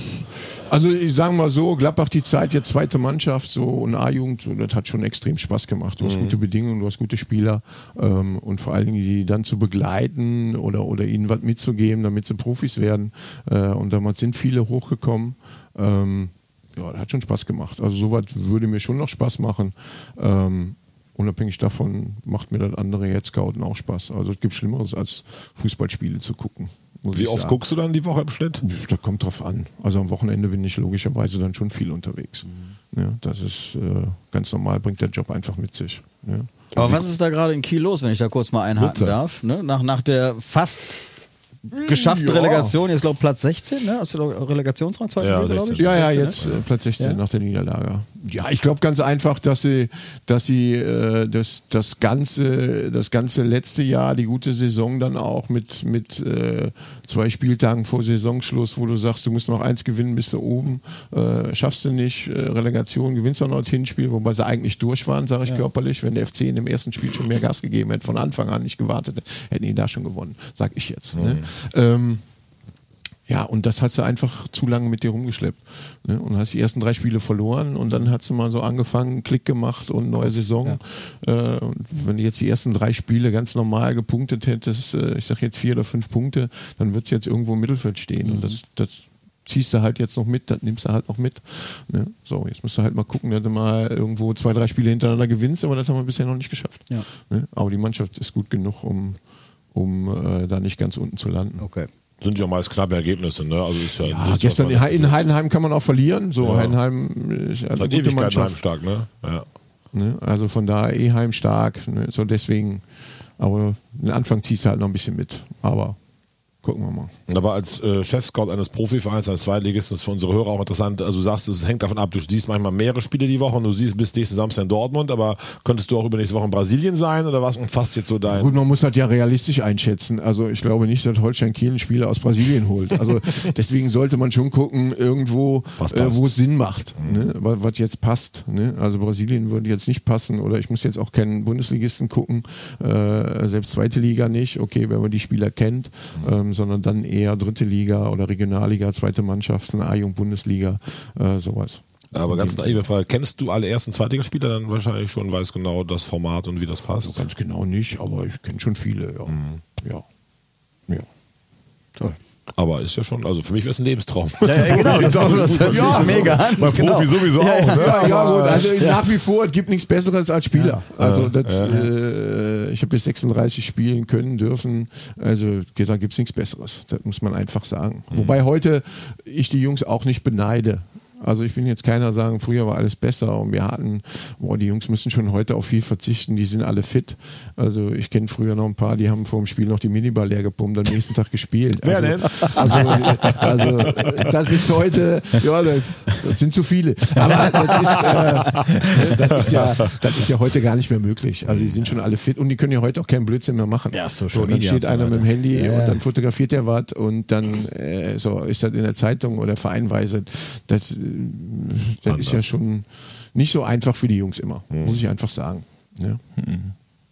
Also ich sage mal so, Gladbach die Zeit, jetzt zweite Mannschaft so und A-Jugend, so, das hat schon extrem Spaß gemacht. Du hast mhm. gute Bedingungen, du hast gute Spieler ähm, und vor allen Dingen die dann zu begleiten oder, oder ihnen was mitzugeben, damit sie Profis werden. Äh, und damals sind viele hochgekommen. Ähm, ja, das hat schon Spaß gemacht. Also sowas würde mir schon noch Spaß machen. Ähm, unabhängig davon macht mir das andere jetzt Scouten auch Spaß. Also es gibt Schlimmeres als Fußballspiele zu gucken. Wie oft sagen. guckst du dann die Woche im Schnitt? Da kommt drauf an. Also am Wochenende bin ich logischerweise dann schon viel unterwegs. Mhm. Ja, das ist äh, ganz normal, bringt der Job einfach mit sich. Ja. Aber was ist da gerade in Kiel los, wenn ich da kurz mal einhaken Bitte. darf? Ne? Nach, nach der fast geschaffte ja. Relegation, jetzt glaube Platz 16, ne? Hast du Relegationsrang zweite ja, glaube ich? Ja, ja, 16, jetzt ne? äh, Platz 16 ja. nach der Niederlage. Ja, ich glaube ganz einfach, dass sie, dass sie äh, das, das ganze, das ganze letzte Jahr, die gute Saison dann auch mit, mit äh, zwei Spieltagen vor Saisonschluss, wo du sagst, du musst noch eins gewinnen, bist du oben, äh, schaffst du nicht, äh, Relegation, gewinnst auch noch das Hinspiel, wobei sie eigentlich durch waren, sage ich ja. körperlich. Wenn der FC in dem ersten Spiel schon mehr Gas gegeben hätte, von Anfang an nicht gewartet, hätten die da schon gewonnen, sag ich jetzt. Ne? Mhm. Ähm, ja, und das hast du einfach zu lange mit dir rumgeschleppt. Ne? Und hast die ersten drei Spiele verloren und dann hast du mal so angefangen, Klick gemacht und neue Saison. Ja. Äh, und wenn du jetzt die ersten drei Spiele ganz normal gepunktet hättest, äh, ich sag jetzt vier oder fünf Punkte, dann wird es jetzt irgendwo im Mittelfeld stehen. Mhm. Und das, das ziehst du halt jetzt noch mit, das nimmst du halt noch mit. Ne? So, jetzt musst du halt mal gucken, dass du mal irgendwo zwei, drei Spiele hintereinander gewinnst, aber das haben wir bisher noch nicht geschafft. Ja. Ne? Aber die Mannschaft ist gut genug, um um äh, da nicht ganz unten zu landen. Okay. Sind ja meist knappe Ergebnisse, ne? Also ist ja, ja gestern in, in Heidenheim kann man auch verlieren. So, ja. Heidenheim ist eine gute Mannschaft. stark, ne? Ja. Ne? Also von daher Eheim stark. Ne? So deswegen, aber den Anfang ziehst du halt noch ein bisschen mit. Aber Gucken wir mal. Aber als äh, Chefscout eines Profivereins, als Zweitligisten ist für unsere Hörer auch interessant. Also du sagst, es hängt davon ab, du siehst manchmal mehrere Spiele die Woche und du siehst bis nächsten Samstag in Dortmund, aber könntest du auch übernächste Woche in Brasilien sein oder was umfasst jetzt so dein... Gut, man muss halt ja realistisch einschätzen. Also ich glaube nicht, dass Holstein Kiel einen Spieler aus Brasilien holt. Also deswegen sollte man schon gucken, irgendwo, äh, wo es Sinn macht, mhm. ne? was, was, jetzt passt. Ne? Also Brasilien würde jetzt nicht passen oder ich muss jetzt auch keinen Bundesligisten gucken, äh, selbst zweite Liga nicht. Okay, wenn man die Spieler kennt. Mhm. Ähm, sondern dann eher dritte Liga oder Regionalliga, zweite Mannschaft, eine A-Jung Bundesliga, äh, sowas. Aber ganz naive Frage, kennst du alle ersten Zweitligaspieler dann wahrscheinlich schon, weißt genau das Format und wie das passt? Also ganz genau nicht, aber ich kenne schon viele, ja. Mhm. Ja. ja. Toll. Aber ist ja schon, also für mich wäre es ein Lebenstraum. Ja, ja, genau, das, das, das hört sich mega an. Bei genau. Profi sowieso Ja, auch, ja, ne? Ja, ja, gut. Also nach wie vor, es gibt nichts Besseres als Spieler. Also das, Äh, ich habe bis 36 spielen können, dürfen. Also da gibt es nichts Besseres. Das muss man einfach sagen. Wobei heute ich die Jungs auch nicht beneide. Also ich will jetzt keiner sagen, früher war alles besser und wir hatten, boah, die Jungs müssen schon heute auf viel verzichten, die sind alle fit. Also ich kenne früher noch ein paar, die haben vor dem Spiel noch die Minibar leer gepumpt, am nächsten Tag gespielt. Wer also, denn? Also, also das ist heute, ja, das, das sind zu viele. Aber das ist, äh, das, ist ja, das ist ja heute gar nicht mehr möglich. Also die sind schon alle fit und die können ja heute auch keinen Blödsinn mehr machen. Ja, Social so, dann steht so einer mit dem. Handy Ja, und dann fotografiert er was und dann äh, so ist das in der Zeitung oder vereinweise. Das, das ist ja schon nicht so einfach für die Jungs immer, muss ich einfach sagen. Ja,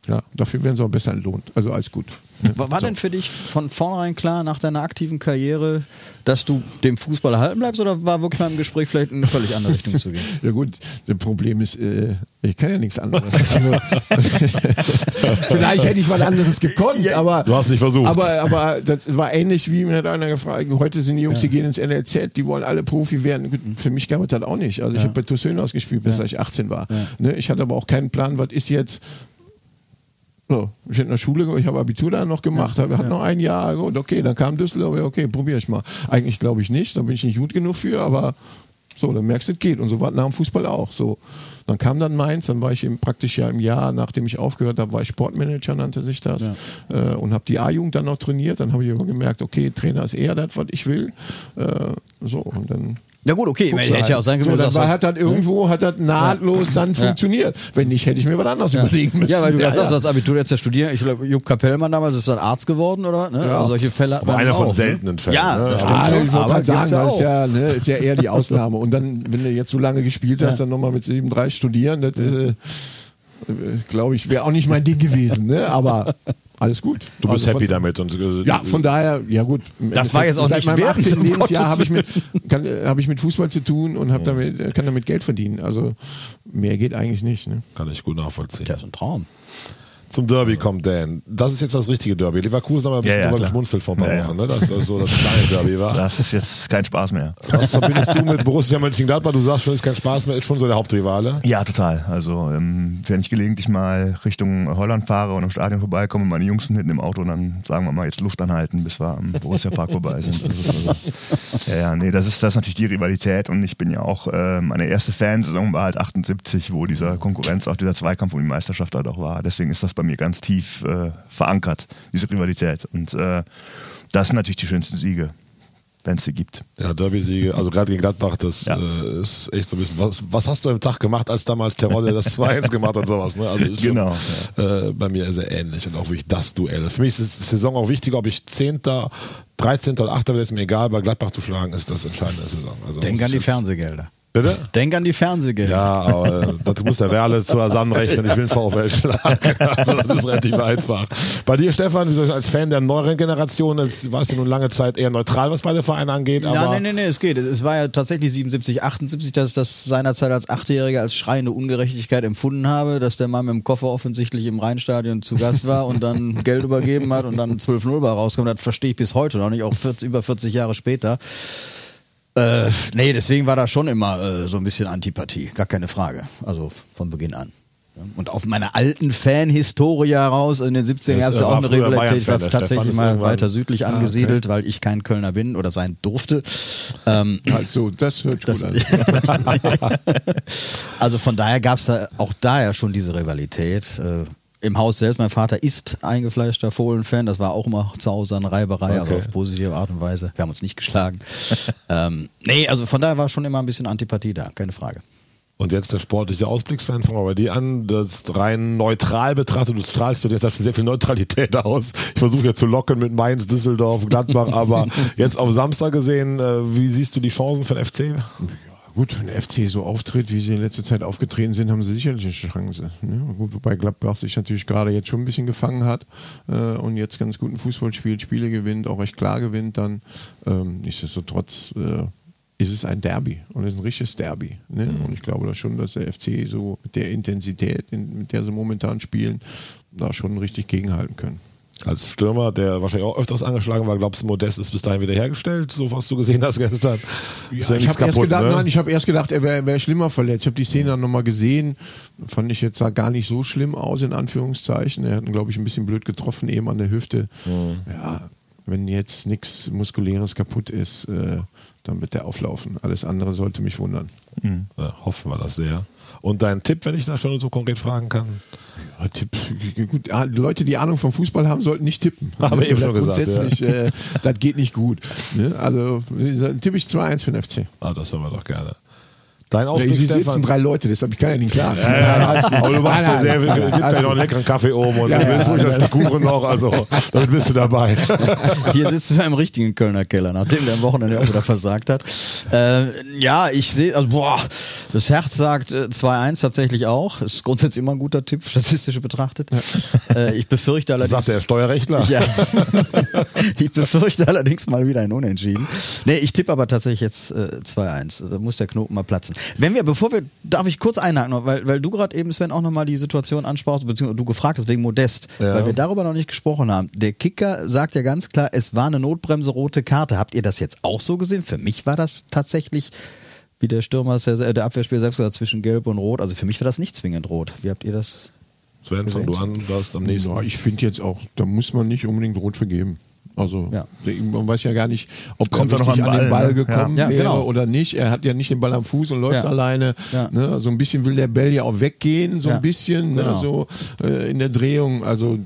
ja dafür werden sie auch besser entlohnt. Also alles gut. War, war denn für dich von vornherein klar nach deiner aktiven Karriere, dass du dem Fußball erhalten bleibst oder war wirklich mal im Gespräch vielleicht in eine völlig andere Richtung zu gehen? Ja gut, das Problem ist, äh, ich kann ja nichts anderes. Also, vielleicht hätte ich was anderes gekonnt, aber Du hast nicht versucht. Aber, aber das war ähnlich wie mir hat einer gefragt. Heute sind die Jungs, die gehen ins NLZ, die wollen alle Profi werden. Für mich gab es das auch nicht. Also ich habe bei Toussaint ausgespielt, bis ich 18 war. Ne, ich hatte aber auch keinen Plan, was ist jetzt. So, ich hätte in der Schule, ich habe Abitur da noch gemacht, habe hatte noch ein Jahr, gut, okay, dann kam Düsseldorf, ja, okay, probiere ich mal. Eigentlich glaube ich nicht, da bin ich nicht gut genug für, aber so, dann merkst du, es geht. Und so war es nach dem Fußball auch. So, dann kam dann Mainz, dann war ich im, praktisch ja im Jahr, nachdem ich aufgehört habe, war ich Sportmanager, nannte sich das, äh, und habe die A-Jugend dann noch trainiert. Dann habe ich aber gemerkt, okay, Trainer ist eher das, was ich will. Äh, so, und dann Ja gut, okay, guckst hätte ja auch sein können, so, dann war, was- hat das irgendwo, hat das nahtlos dann funktioniert. Wenn nicht, hätte ich mir was anderes überlegen müssen. Ja, weil du ja, sagst, du hast Abitur jetzt ja studieren. Ich glaube, Jupp Kapellmann damals ist dann Arzt geworden, oder? Ne? Ja. Also solche Fälle Aber einer von auch, seltenen ne? Fällen, Ja, ne? das Ah, stimmt schon. ich wollte aber gerade sagen, ja das ist ja, ne, ist ja eher die Ausnahme. Und dann, wenn du jetzt so lange gespielt hast, dann nochmal mit 37 studieren, das, äh, glaube ich, wäre auch nicht mein Ding gewesen. Ne? Aber alles gut. Du bist Also happy von, damit. Und, äh, Ja, von daher, ja gut. Das war jetzt auch Seit nicht meinem wertend, 18. um Lebensjahr habe ich, mit, kann, äh, hab ich mit Fußball zu tun und hab damit, kann damit Geld verdienen. Also mehr geht eigentlich nicht. Ne? Kann ich gut nachvollziehen. Ja, ist ein Traum. Zum Derby kommt Dan. Das ist jetzt das richtige Derby. Leverkusen haben wir ein bisschen Ja, ja, drüber geschmunzelt vor ein paar Ja. Wochen, ne? dass das so das kleine Derby war. Das ist jetzt kein Spaß mehr. Was verbindest du mit Borussia Mönchengladbach? Du sagst schon, ist kein Spaß mehr, ist schon so der Hauptrivale. Ja, total. Also ähm, wenn ich gelegentlich mal Richtung Holland fahre und im Stadion vorbeikomme, meine Jungs sind hinten im Auto, dann sagen wir mal jetzt Luft anhalten, bis wir am Borussia Park vorbei sind. Das ist also, ja, ja, nee, das ist das ist natürlich die Rivalität und ich bin ja auch, äh, meine erste Fansaison war halt 78, wo dieser Konkurrenz, auch dieser Zweikampf um die Meisterschaft halt auch war. Deswegen ist das bei mir ganz tief äh, verankert, diese Rivalität. Und äh, das sind natürlich die schönsten Siege, wenn es sie gibt. Ja, Derby-Siege, also gerade gegen Gladbach, das Ja. äh, ist echt so ein bisschen. Was, was hast du am Tag gemacht, als damals Terodde das 2-1 gemacht hat und sowas? Ne? Also ist Genau, Schon, äh, bei mir sehr ähnlich und auch wirklich das Duell. Für mich ist die Saison auch wichtig, ob ich 10., 13. oder 8. werde, ist mir egal, bei Gladbach zu schlagen, ist das entscheidende Saison. Also Denk an ich die Fernsehgelder. Bitte? Denk an die Fernsehgelder. Ja, aber äh, das muss der Werle zu zusammenrechnen. Ich will VfL schlagen. Also das ist relativ einfach. Bei dir, Stefan, als Fan der neueren Generation, jetzt warst du nun lange Zeit eher neutral, was beide Vereine angeht, aber Nein, nein, nein, nein, es geht. Es war ja tatsächlich 77, 78, dass ich das seinerzeit als Achtjähriger als schreiende Ungerechtigkeit empfunden habe, dass der Mann mit dem Koffer offensichtlich im Rheinstadion zu Gast war und dann Geld übergeben hat und dann 12-0 bei rauskommt. Das verstehe ich bis heute noch nicht, auch 40, über 40 Jahre später. Äh, nee, deswegen war da schon immer äh, so ein bisschen Antipathie, gar keine Frage. Also von Beginn an. Und auf meiner alten Fan-Historie heraus in den 70ern Das, gab es äh, ja auch war eine Rivalität. Ich war tatsächlich mal weiter südlich angesiedelt, weil ich kein Kölner bin oder sein durfte. Ähm, Also, das hört das, gut an. also von daher gab es da auch daher schon diese Rivalität. Im Haus selbst, mein Vater ist eingefleischter Fohlen-Fan, das war auch immer zu Hause eine Reiberei, Okay. auf positive Art und Weise. Wir haben uns nicht geschlagen. ähm, nee, also von daher war schon immer ein bisschen Antipathie da, keine Frage. Und jetzt der sportliche Ausblicksfan, fangen wir bei dir an. Das rein neutral betrachtet, du strahlst du jetzt hast sehr viel Neutralität aus. Ich versuche ja zu locken mit Mainz, Düsseldorf, Gladbach, aber jetzt auf Samstag gesehen, äh, wie siehst du die Chancen für den FC? Gut, wenn der FC so auftritt, wie sie in letzter Zeit aufgetreten sind, haben sie sicherlich eine Chance. Ne? Gut, wobei Gladbach sich natürlich gerade jetzt schon ein bisschen gefangen hat äh, und jetzt ganz guten Fußball spielt, Spiele gewinnt, auch recht klar gewinnt, dann ähm, nichtsdestotrotz äh, ist es ein Derby und es ist ein richtiges Derby. Ne? Und ich glaube da schon, dass der FC so mit der Intensität, in, mit der sie momentan spielen, da schon richtig gegenhalten können. Als Stürmer, der wahrscheinlich auch öfters angeschlagen war, glaubst du, Modest ist bis dahin wieder hergestellt, so was du gesehen hast gestern? Ist Ja, ich habe erst gedacht, ne? nein, ich habe erst gedacht, er wäre wär schlimmer verletzt. Ich habe die Szene dann nochmal gesehen, fand ich jetzt sah gar nicht so schlimm aus in Anführungszeichen. Er hat ihn, glaube ich, ein bisschen blöd getroffen eben an der Hüfte. Ja, wenn jetzt nichts muskuläres kaputt ist, äh, dann wird der auflaufen. Alles andere sollte mich wundern. Ja, hoffen wir das sehr. Und dein Tipp, wenn ich da schon so konkret fragen kann? Ja, Tipp, gut, ah, Leute, die Ahnung vom Fußball haben, sollten nicht tippen. Haben wir eben schon gesagt, Grundsätzlich, äh, das geht nicht gut. Ne? Also tippe ich 2-1 für den FC. Ah, das hören wir doch gerne. Dein Ja, Ausblick, hier sitzen Stefan? drei Leute, deshalb ich kann ja nicht sagen. Aber du machst ja sehr, viel- gibt ja noch einen leckeren Kaffee oben und Ja, du ja, willst ruhig das Stück Kuchen noch, also damit bist du dabei. Hier sitzen wir im richtigen Kölner Keller, nachdem der am Wochenende auch wieder versagt hat. Äh, ja, ich sehe, also boah, das Herz sagt äh, 2-1 tatsächlich auch. Ist grundsätzlich immer ein guter Tipp, statistisch betrachtet. Äh, ich befürchte allerdings. Sagt der Steuerrechtler. Ja. ich befürchte allerdings mal wieder ein Unentschieden. Nee, ich tippe aber tatsächlich jetzt äh, 2-1. Da muss der Knoten mal platzen. Wenn wir, bevor wir, darf ich kurz einhaken, weil, weil du gerade eben, Sven, auch nochmal die Situation ansprachst, beziehungsweise du gefragt hast wegen Modest, Ja. weil wir darüber noch nicht gesprochen haben. Der Kicker sagt ja ganz klar, es war eine Notbremse, rote Karte. Habt ihr das jetzt auch so gesehen? Für mich war das tatsächlich, wie der Stürmer, äh, der Abwehrspieler selbst gesagt, hat, zwischen Gelb und Rot. Also für mich war das nicht zwingend rot. Wie habt ihr das? Sven, fang du an, hast am nächsten. Ja, ich finde jetzt auch, da muss man nicht unbedingt rot vergeben. Also Ja. man weiß ja gar nicht, ob Kommt er noch an an den Ball, Ball ne? gekommen Ja. Ja, wäre genau. oder nicht. Er hat ja nicht den Ball am Fuß und läuft Ja. alleine. Ja. Ne? So ein bisschen will der Bell ja auch weggehen, so Ja. ein bisschen, ne? Genau. so äh, in der Drehung. Also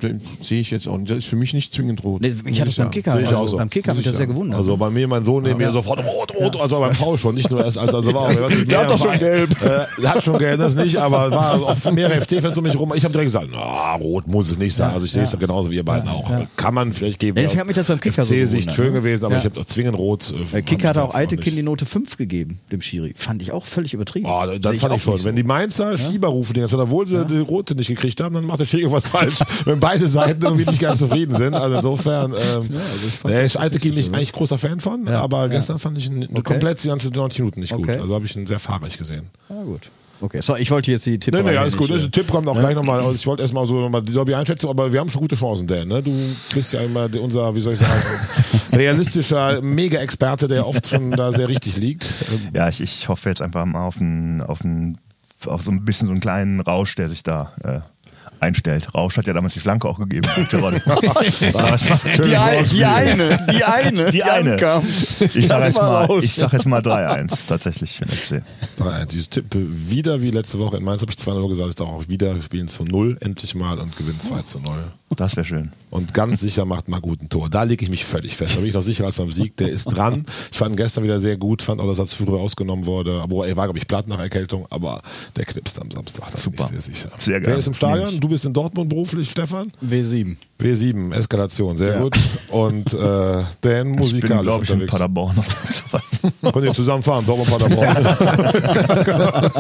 sehe ich jetzt auch. nicht. Das ist für mich nicht zwingend rot. Nee, muss mich hat ich es beim sagen. Kicker, ich also auch so. beim Kicker hat mich das sehr gewundert. Also bei mir, mein Sohn neben mir sofort rot, rot, also beim Foul schon, nicht nur erst als also war. Der hat doch schon gelb. Äh, der hat schon gelb, das nicht, aber war auch mehrere FC-Fans um mich rum. Ich habe direkt gesagt, na, rot muss es nicht sein. Also ich sehe es genauso wie ihr beiden auch. Kann man vielleicht geben. Ich aus hab mich das beim Kicker so FC-Sicht gewundert, schön ne? gewesen, aber Ja. ich habe doch zwingend rot. äh, Der fand Kicker hat ich auch das Eitekin nicht. die Note 5 gegeben, dem Schiri. Fand ich auch völlig übertrieben. Oh, dann Sehe fand ich schon. nicht Wenn so. die Mainzer Schieber rufen, Zeit, obwohl sie die rote nicht gekriegt haben, dann macht der Schiri irgendwas falsch. Wenn beide Seiten irgendwie nicht ganz zufrieden sind. Also insofern, ähm, der ist Eitekin nicht eigentlich großer Fan von, aber gestern fand ich ihn komplett die ganze 90 Minuten nicht gut. Also habe ich ihn sehr fahrig gesehen. Ah, gut. Okay, so, ich wollte jetzt die Tipps. Nee, nee, alles nicht, gut. äh, Also, Tipp kommt auch gleich nochmal. Also ich wollte erstmal so nochmal die Derby-Einschätzung, aber wir haben schon gute Chancen, Dan. Ne? Du bist ja immer unser, wie soll ich sagen, realistischer Mega-Experte, der oft schon da sehr richtig liegt. Ja, ich, ich hoffe jetzt einfach mal auf, einen, auf, einen, auf so ein bisschen so einen kleinen Rausch, der sich da äh, einstellt. Rausch hat ja damals die Flanke auch gegeben. Die, ein, die eine, die eine, Die eine. ankam. Ich sag, Das jetzt mal, raus. ich sag jetzt mal 3-1 tatsächlich für den FC. 3-1. Dieses Tipp wieder wie letzte Woche in Mainz habe ich 2-0 gesagt. Ich sage auch wieder, wir spielen zu 0 endlich mal und gewinnen 2 zu 0. Das wäre schön. Und ganz sicher macht Magut ein Tor. Da lege ich mich völlig fest. Da bin ich noch sicherer als beim Sieg. Der ist dran. Ich fand ihn gestern wieder sehr gut, fand auch, dass er zu früh ausgenommen wurde. Aber er war, glaube ich, platt nach Erkältung, aber der knipst am Samstag. Da Super. bin ich sehr sicher. Sehr Wer geil. ist im Stadion? Du bist in Dortmund beruflich, Stefan? W7. W7, Eskalation, sehr Ja. gut. Und äh, Dan Ich bin, musikalisch glaube ich, in unterwegs. Paderborn oder sowas. Könnt ihr zusammen fahren, Dortmund, Paderborn.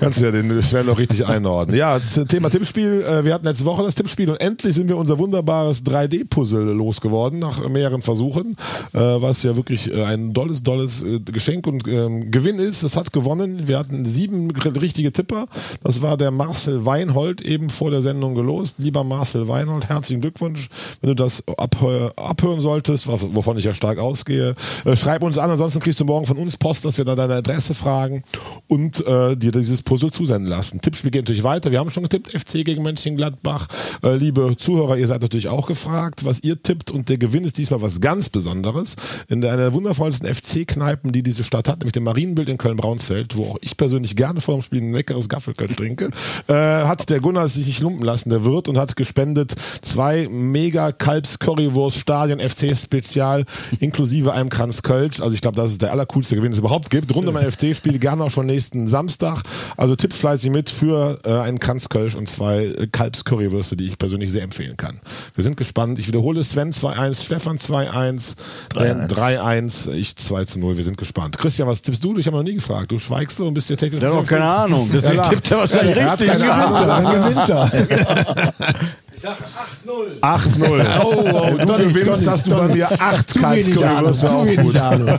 Kannst du ja den Sven noch richtig einordnen. Ja, Thema Tippspiel. Äh, Wir hatten letzte Woche das Tippspiel und endlich sind wir unser wunderbares 3D-Puzzle losgeworden nach mehreren Versuchen, äh, was ja wirklich äh, ein dolles, dolles Geschenk und ähm, Gewinn ist. Es hat gewonnen. Wir hatten sieben richtige Tipper. Das war der Marcel Weinhold eben vor der Sendung gelost. Lieber Marcel Weinhold, herzlichen Glückwunsch. Wenn du das abhö abhören solltest, wovon ich ja stark ausgehe, äh, schreib uns an. Ansonsten kriegst du morgen von uns Post, dass wir da deine Adresse fragen und äh, dir dieses Puzzle zusenden lassen. Tippspiel geht natürlich weiter. Wir haben schon getippt, FC gegen Mönchengladbach. Äh, liebe Zuhörer, ihr seid natürlich auch gefragt, was ihr tippt und der Gewinn ist diesmal was ganz Besonderes. In einer der wundervollsten FC-Kneipen, die diese Stadt hat, nämlich dem Marienbild in Köln-Braunsfeld, wo auch ich persönlich gerne vor dem Spiel ein leckeres Gaffelkölsch trinke, äh, hat der Gunnar sich nicht lumpen lassen, der Wirt, und hat gespendet zwei mega kalbs currywurst stadion FC Spezial inklusive einem Kranz Kölsch. Also ich glaube, das ist der allercoolste Gewinn, den es überhaupt gibt. Rund um ein FC-Spiel, gerne auch schon nächsten Samstag. Also tippt fleißig mit für äh, einen Kranz Kölsch und zwei äh, kalbs currywürste die ich persönlich sehr empfehlen kann. Wir sind gespannt. Ich wiederhole Sven 2-1, Stefan 2-1, Dan 3-1, ich 2 zu 0. Wir sind gespannt. Christian, was tippst du? Ich habe noch nie gefragt. Du schweigst so und bist ja technisch Der hat doch keine. Ahnung. Deswegen tippt er wahrscheinlich Er richtig. Ahnung. Dann gewinnt er. 8-0. Oh, oh, du Donny, gewinnst, dass du bei mir 8 Zu wenig Ahnung, zu wenig Ahnung.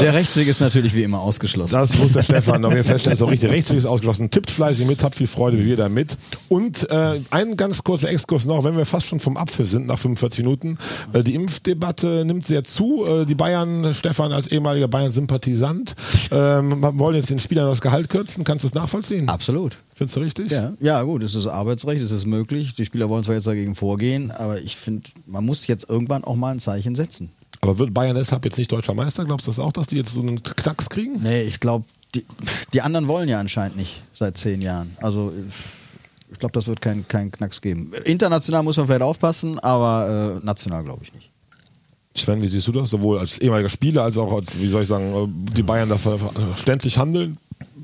Der Rechtsweg ist natürlich wie immer ausgeschlossen. Das muss der Stefan jeden Fall feststellen. Ist auch richtig. Rechtsweg ist ausgeschlossen. Tippt fleißig mit, habt viel Freude wie wir damit. Und äh, ein ganz kurzer Exkurs noch, wenn wir fast schon vom Abpfiff sind nach 45 Minuten. Äh, die Impfdebatte nimmt sehr zu. Äh, die Bayern, Stefan als ehemaliger Bayern-Sympathisant, ähm, wollen jetzt den Spielern das Gehalt kürzen. Kannst du es nachvollziehen? Absolut. Findest du richtig? Ja, ja, gut, es ist Arbeitsrecht, es ist möglich. Die Spieler wollen zwar jetzt dagegen vorgehen, aber ich finde, man muss jetzt irgendwann auch mal ein Zeichen setzen. Aber wird Bayern deshalb jetzt nicht deutscher Meister? Glaubst du das auch, dass die jetzt so einen Knacks kriegen? Nee, ich glaube, die, die anderen wollen ja anscheinend nicht seit zehn Jahren. Also ich glaube, das wird keinen kein Knacks geben. International muss man vielleicht aufpassen, aber äh, national glaube ich nicht. Sven, wie siehst du das? Sowohl als ehemaliger Spieler als auch als, wie soll ich sagen, äh, die Bayern da verständlich handeln?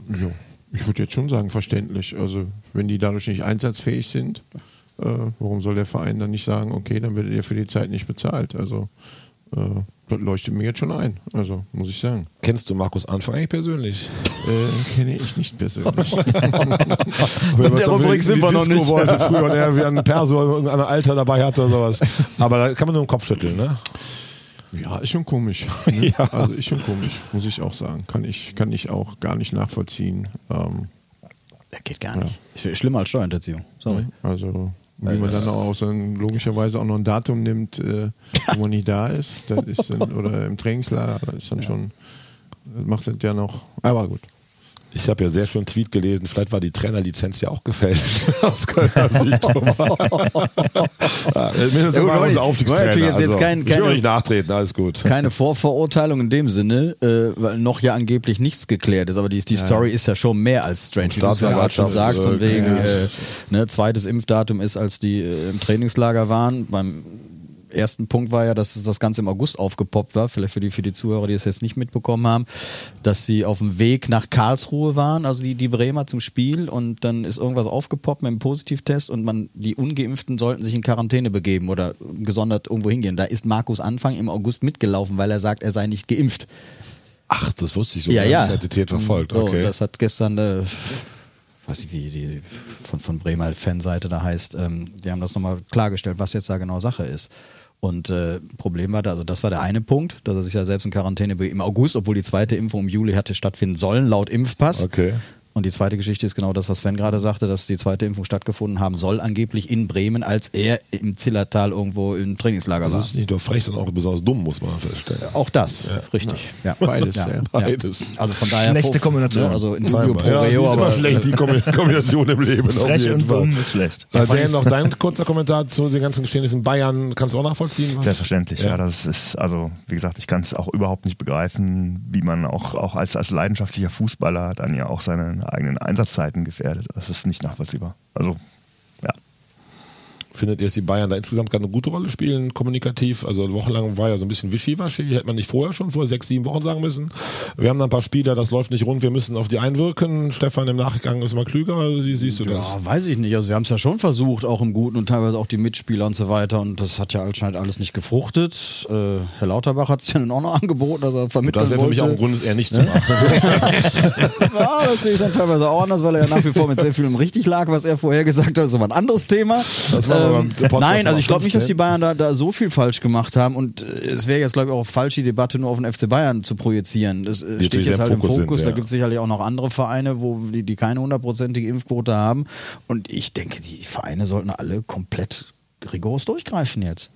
Ja, ich würde jetzt schon sagen, verständlich. Also, wenn die dadurch nicht einsatzfähig sind, äh, warum soll der Verein dann nicht sagen, okay, dann werdet ihr für die Zeit nicht bezahlt? Also, äh, das leuchtet mir jetzt schon ein. Also, muss ich sagen. Kennst du Markus Anfang eigentlich persönlich? Äh, kenne ich nicht persönlich. Der Rubrik sind wir noch nicht. Wollte früher und er wie ein Perso irgendein Alter dabei hatte oder sowas. Aber da kann man nur den Kopf schütteln, ne? Ja, ist schon komisch. Ne? Also, ist schon komisch, muss ich auch sagen. Kann ich, kann ich auch gar nicht nachvollziehen. Ähm, Das geht gar nicht. Sch- Schlimmer als Steuerhinterziehung. Sorry. Also, wie man dann auch so ein, logischerweise auch noch ein Datum nimmt, äh, wo man nicht da ist, das ist dann, oder im Trainingslager, das ist dann schon, das macht es ja noch, aber gut. Ich habe ja sehr schön einen Tweet gelesen, vielleicht war die Trainerlizenz ja auch gefälscht. Aus Kölner Sicht. ja, mindestens Ja, unser Aufstiegstrainer. natürlich jetzt- jetzt also, kein- ich will keine- nicht nachtreten, alles gut. Keine Vorverurteilung in dem Sinne, äh, weil noch ja angeblich nichts geklärt ist, aber die, die Story ist ja schon mehr als strange, wie du es ja gerade schon sagst, von äh, wegen ja. äh, ne, zweites Impfdatum ist, als die äh, im Trainingslager waren. Beim ersten Punkt war ja, dass das Ganze im August aufgepoppt war, vielleicht für die, für die Zuhörer, die es jetzt nicht mitbekommen haben, dass sie auf dem Weg nach Karlsruhe waren, also die, die Bremer zum Spiel und dann ist irgendwas aufgepoppt mit einem Positivtest und man, die Ungeimpften sollten sich in Quarantäne begeben oder gesondert irgendwo hingehen. Da ist Markus Anfang im August mitgelaufen, weil er sagt, er sei nicht geimpft. Ach, das wusste ich so. Ja, ja. Ich hätte Tät verfolgt. So, Okay. das hat gestern, äh, weiß ich wie die von, von Bremer Fanseite da heißt, ähm, die haben das nochmal klargestellt, was jetzt da genau Sache ist. Und äh, Problem war da, also das war der eine Punkt, dass er sich ja selbst in Quarantäne im August, obwohl die zweite Impfung im Juli hatte stattfinden sollen, laut Impfpass. Okay. Und die zweite Geschichte ist genau das, was Sven gerade sagte, dass die zweite Impfung stattgefunden haben soll, angeblich in Bremen, als er im Zillertal irgendwo im Trainingslager Das war. ist nicht nur frech, sondern auch besonders dumm, muss man feststellen. Auch das, richtig. Ja. Beides, ja. Beides. Also von daher Schlechte Kombination. Ne, also in Scheinbar. pro Ja, reo, ist immer aber schlecht, die Kombi- Kombination im Leben. auf Frech jeden und Fall. dumm ist schlecht. Äh, Dan, noch dein kurzer Kommentar zu den ganzen Geschehnissen in Bayern. Kannst du auch nachvollziehen? Was? Selbstverständlich, ja. Das ist, also, wie gesagt, ich kann es auch überhaupt nicht begreifen, wie man auch, auch als, als leidenschaftlicher Fußballer dann ja auch seine eigenen Einsatzzeiten gefährdet. Das ist nicht nachvollziehbar. Also. Findet ihr, dass die Bayern da insgesamt gerade eine gute Rolle spielen, kommunikativ? Also wochenlang war ja so ein bisschen wischiwaschi. Hätte man nicht vorher schon, vor sechs, sieben Wochen sagen müssen. Wir haben da ein paar Spieler, das läuft nicht rund, wir müssen auf die einwirken. Stefan im Nachgang ist mal klüger. Also, wie siehst du das? Ja, weiß ich nicht. Also sie haben es ja schon versucht, auch im Guten und teilweise auch die Mitspieler und so weiter. Und das hat ja anscheinend alles nicht gefruchtet. Äh, Herr Lauterbach hat es ja nun auch noch angeboten, dass er vermitteln Das wäre für mich auch ein. Grund, es eher nicht zu machen. Ja, das sehe ich dann teilweise auch anders, weil er ja nach wie vor mit sehr vielem richtig lag, was er vorher gesagt hat. Das ist aber ein anderes Thema. Das machen Podcast nein, also ich glaube nicht, dass die 15. Bayern da, da so viel falsch gemacht haben. Und äh, es wäre jetzt, glaube ich, auch falsch, die Debatte nur auf den FC Bayern zu projizieren. Das äh, steht natürlich jetzt halt im Fokus Fokus. sind, Da ja. gibt es sicherlich auch noch andere Vereine, wo die, die keine hundertprozentige Impfquote haben. Und ich denke, die Vereine sollten alle komplett rigoros durchgreifen jetzt.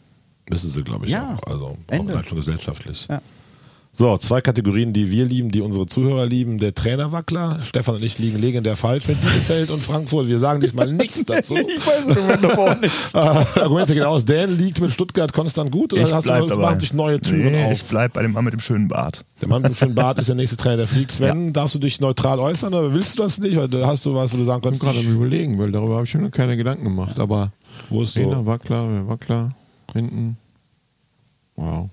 Müssen sie, glaube ich, Ja. auch. Also auch Ende. schon gesellschaftlich. Ja. So, zwei Kategorien, die wir lieben, die unsere Zuhörer lieben. Der Trainerwackler. Stefan und ich liegen legendär falsch mit Bielefeld und Frankfurt. Wir sagen diesmal nichts dazu. Ich weiß es auch nicht. Äh, Argumente gehen aus. Dan liegt mit Stuttgart konstant gut oder Ich hast bleib du, dabei. machen sich neue Türen nee, auf? Ich bleib bei dem Mann mit dem schönen Bart. Der Mann mit dem schönen Bart ist der nächste Trainer, der fliegt. Sven, darfst du dich neutral äußern oder willst du das nicht? Oder hast du was, wo du sagen Ich bin kannst, gerade am überlegen, weil darüber habe ich mir noch keine Gedanken gemacht. Aber wo ist Trainer so? war klar, hinten. Wow.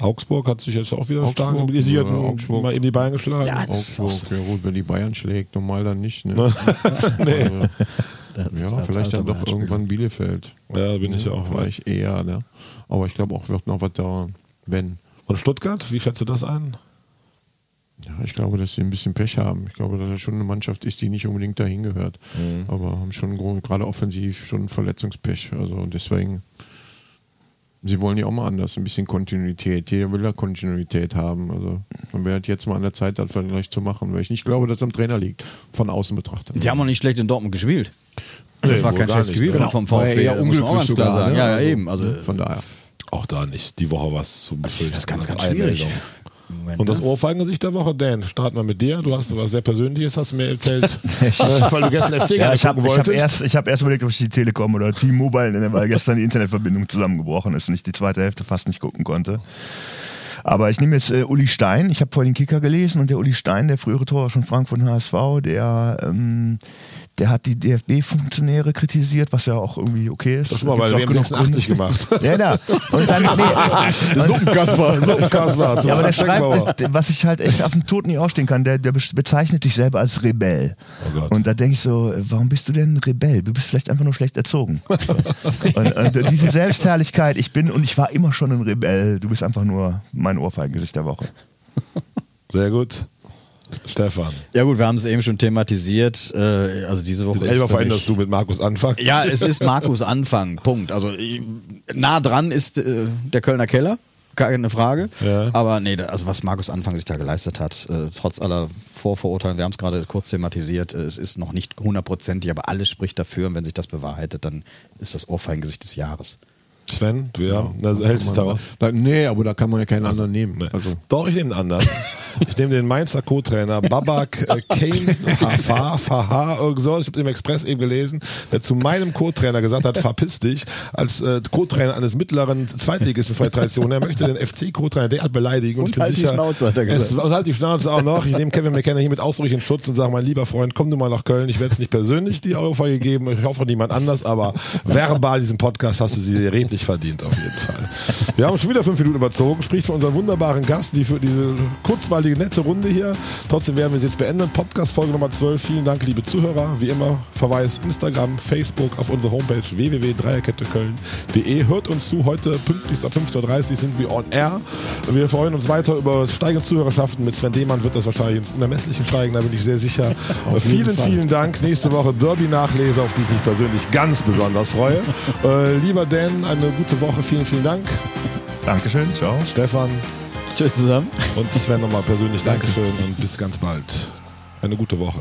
Augsburg hat sich jetzt auch wieder stark Augsburg, mobilisiert ja, und Augsburg. mal in die Beine geschlagen. Ja, Augsburg, ja gut, wenn die Bayern schlägt, normal dann nicht. Ne? nee. Ja, vielleicht dann doch irgendwann Bielefeld. Ja, bin ich auch. Vielleicht eher, ne? Aber ich glaube auch, wird noch was dauern. Wenn. Und Stuttgart, wie schätzt du das ein? Ja, ich glaube, dass sie ein bisschen Pech haben. Ich glaube, dass er schon eine Mannschaft ist, die nicht unbedingt dahin gehört. Mhm. Aber haben schon gerade offensiv schon Verletzungspech. Also und deswegen, sie wollen ja auch mal anders, ein bisschen Kontinuität. Jeder will ja Kontinuität haben. Also man wäre jetzt mal an der Zeit, das vielleicht zu machen, weil ich nicht glaube, dass es am Trainer liegt, von außen betrachtet. Die haben auch nicht schlecht in Dortmund gespielt. Das Nee, war kein schlechtes. Spiel Genau. vom War ja VfB. eher das muss man auch ganz unglücklich klar sogar, sagen. ne? Ja, ja, Also, eben. Also, Von daher. Auch da nicht. Die Woche was zu befüllen. das ist ganz, ganz schwierig. Moment, Und das ne? Ohrfeigengesicht der Woche, Dan, starten wir mit dir. Du hast was sehr Persönliches, hast du mir erzählt, äh, weil du gestern FC Ja, ich habe hab wolltest. erst, ich hab erst überlegt, ob ich die Telekom oder T-Mobile nenne, weil gestern die Internetverbindung zusammengebrochen ist und ich die zweite Hälfte fast nicht gucken konnte. Aber ich nehme jetzt äh, Uli Stein. Ich habe vorhin den Kicker gelesen und der Uli Stein, der frühere Torwart von Frankfurt und HSV, der, ähm, der hat die DFB-Funktionäre kritisiert, was ja auch irgendwie okay ist. das Gibt's WM auch genug 86 gemacht. Ja, ja. Und dann, nee, Suppenkasper, Suppenkasper. ja, aber der schreibt, was ich halt echt auf dem Tod nicht ausstehen kann, der, der bezeichnet sich selber als Rebell. Oh. Und da denke ich so, warum bist du denn Rebell? Du bist vielleicht einfach nur schlecht erzogen. und, und diese Selbstherrlichkeit, ich bin und ich war immer schon ein Rebell, du bist einfach nur mein Ohrfeigengesicht der Woche. Sehr gut. Stefan. Ja gut, wir haben es eben schon thematisiert. Äh, also diese Woche Elfer für veränderst mich, du mit Markus Anfang. Ja, es ist Markus Anfang. Punkt. Also ich- nah dran ist äh, der Kölner Keller. Keine Frage. Ja. Aber nee, also was Markus Anfang sich da geleistet hat, äh, trotz aller Vorverurteilungen, wir haben es gerade kurz thematisiert, äh, es ist noch nicht hundertprozentig, aber alles spricht dafür. Und wenn sich das bewahrheitet, dann ist das Ohrfeigengesicht des Jahres. Sven, du ja, also hältst dich daraus. Da, nee, aber da kann man ja keinen anderen nehmen. Nee. Also, Doch, ich nehme einen anderen. Ich nehme den Mainzer Co-Trainer Babak äh, Kane Hafa, Faha, irgend so. Ich habe im Express eben gelesen, der zu meinem Co-Trainer gesagt hat, verpiss dich, als äh, Co-Trainer eines mittleren Zweitligisten von der Tradition. Er möchte den FC-Co-Trainer derart beleidigen. Und, Und ich bin halt die sicher, Schnauze, hat er gesagt. Es, und halt die Schnauze auch noch. Ich nehme Kevin McKenna hier mit Ausdruck in Schutz und sage, mein lieber Freund, komm du mal nach Köln. Ich werde es nicht persönlich die Ohrfeige geben. Ich hoffe niemand anders, aber verbal diesen Podcast hast du sie dir redlich verdient, auf jeden Fall. Wir haben schon wieder fünf Minuten überzogen. Spricht für unseren wunderbaren Gast, wie für diese kurzweilige, nette Runde hier. Trotzdem werden wir sie jetzt beenden. Podcast Folge Nummer 12. Vielen Dank, liebe Zuhörer. Wie immer, Verweis Instagram, Facebook, auf unsere Homepage www.dreierketteköln.de. Hört uns zu. Heute pünktlich ab 15.30 Uhr sind wir on air. Wir freuen uns weiter über steigende Zuhörerschaften. Mit Sven Demann wird das wahrscheinlich ins Unermessliche steigen, da bin ich sehr sicher. vielen, vielen Dank. Nächste Woche Derby-Nachlese, auf die ich mich persönlich ganz besonders freue. Äh, lieber Dan, eine gute Woche. Vielen, vielen Dank. Dankeschön, ciao. Stefan Tschüss zusammen. und Sven nochmal persönlich Dankeschön und bis ganz bald. Eine gute Woche.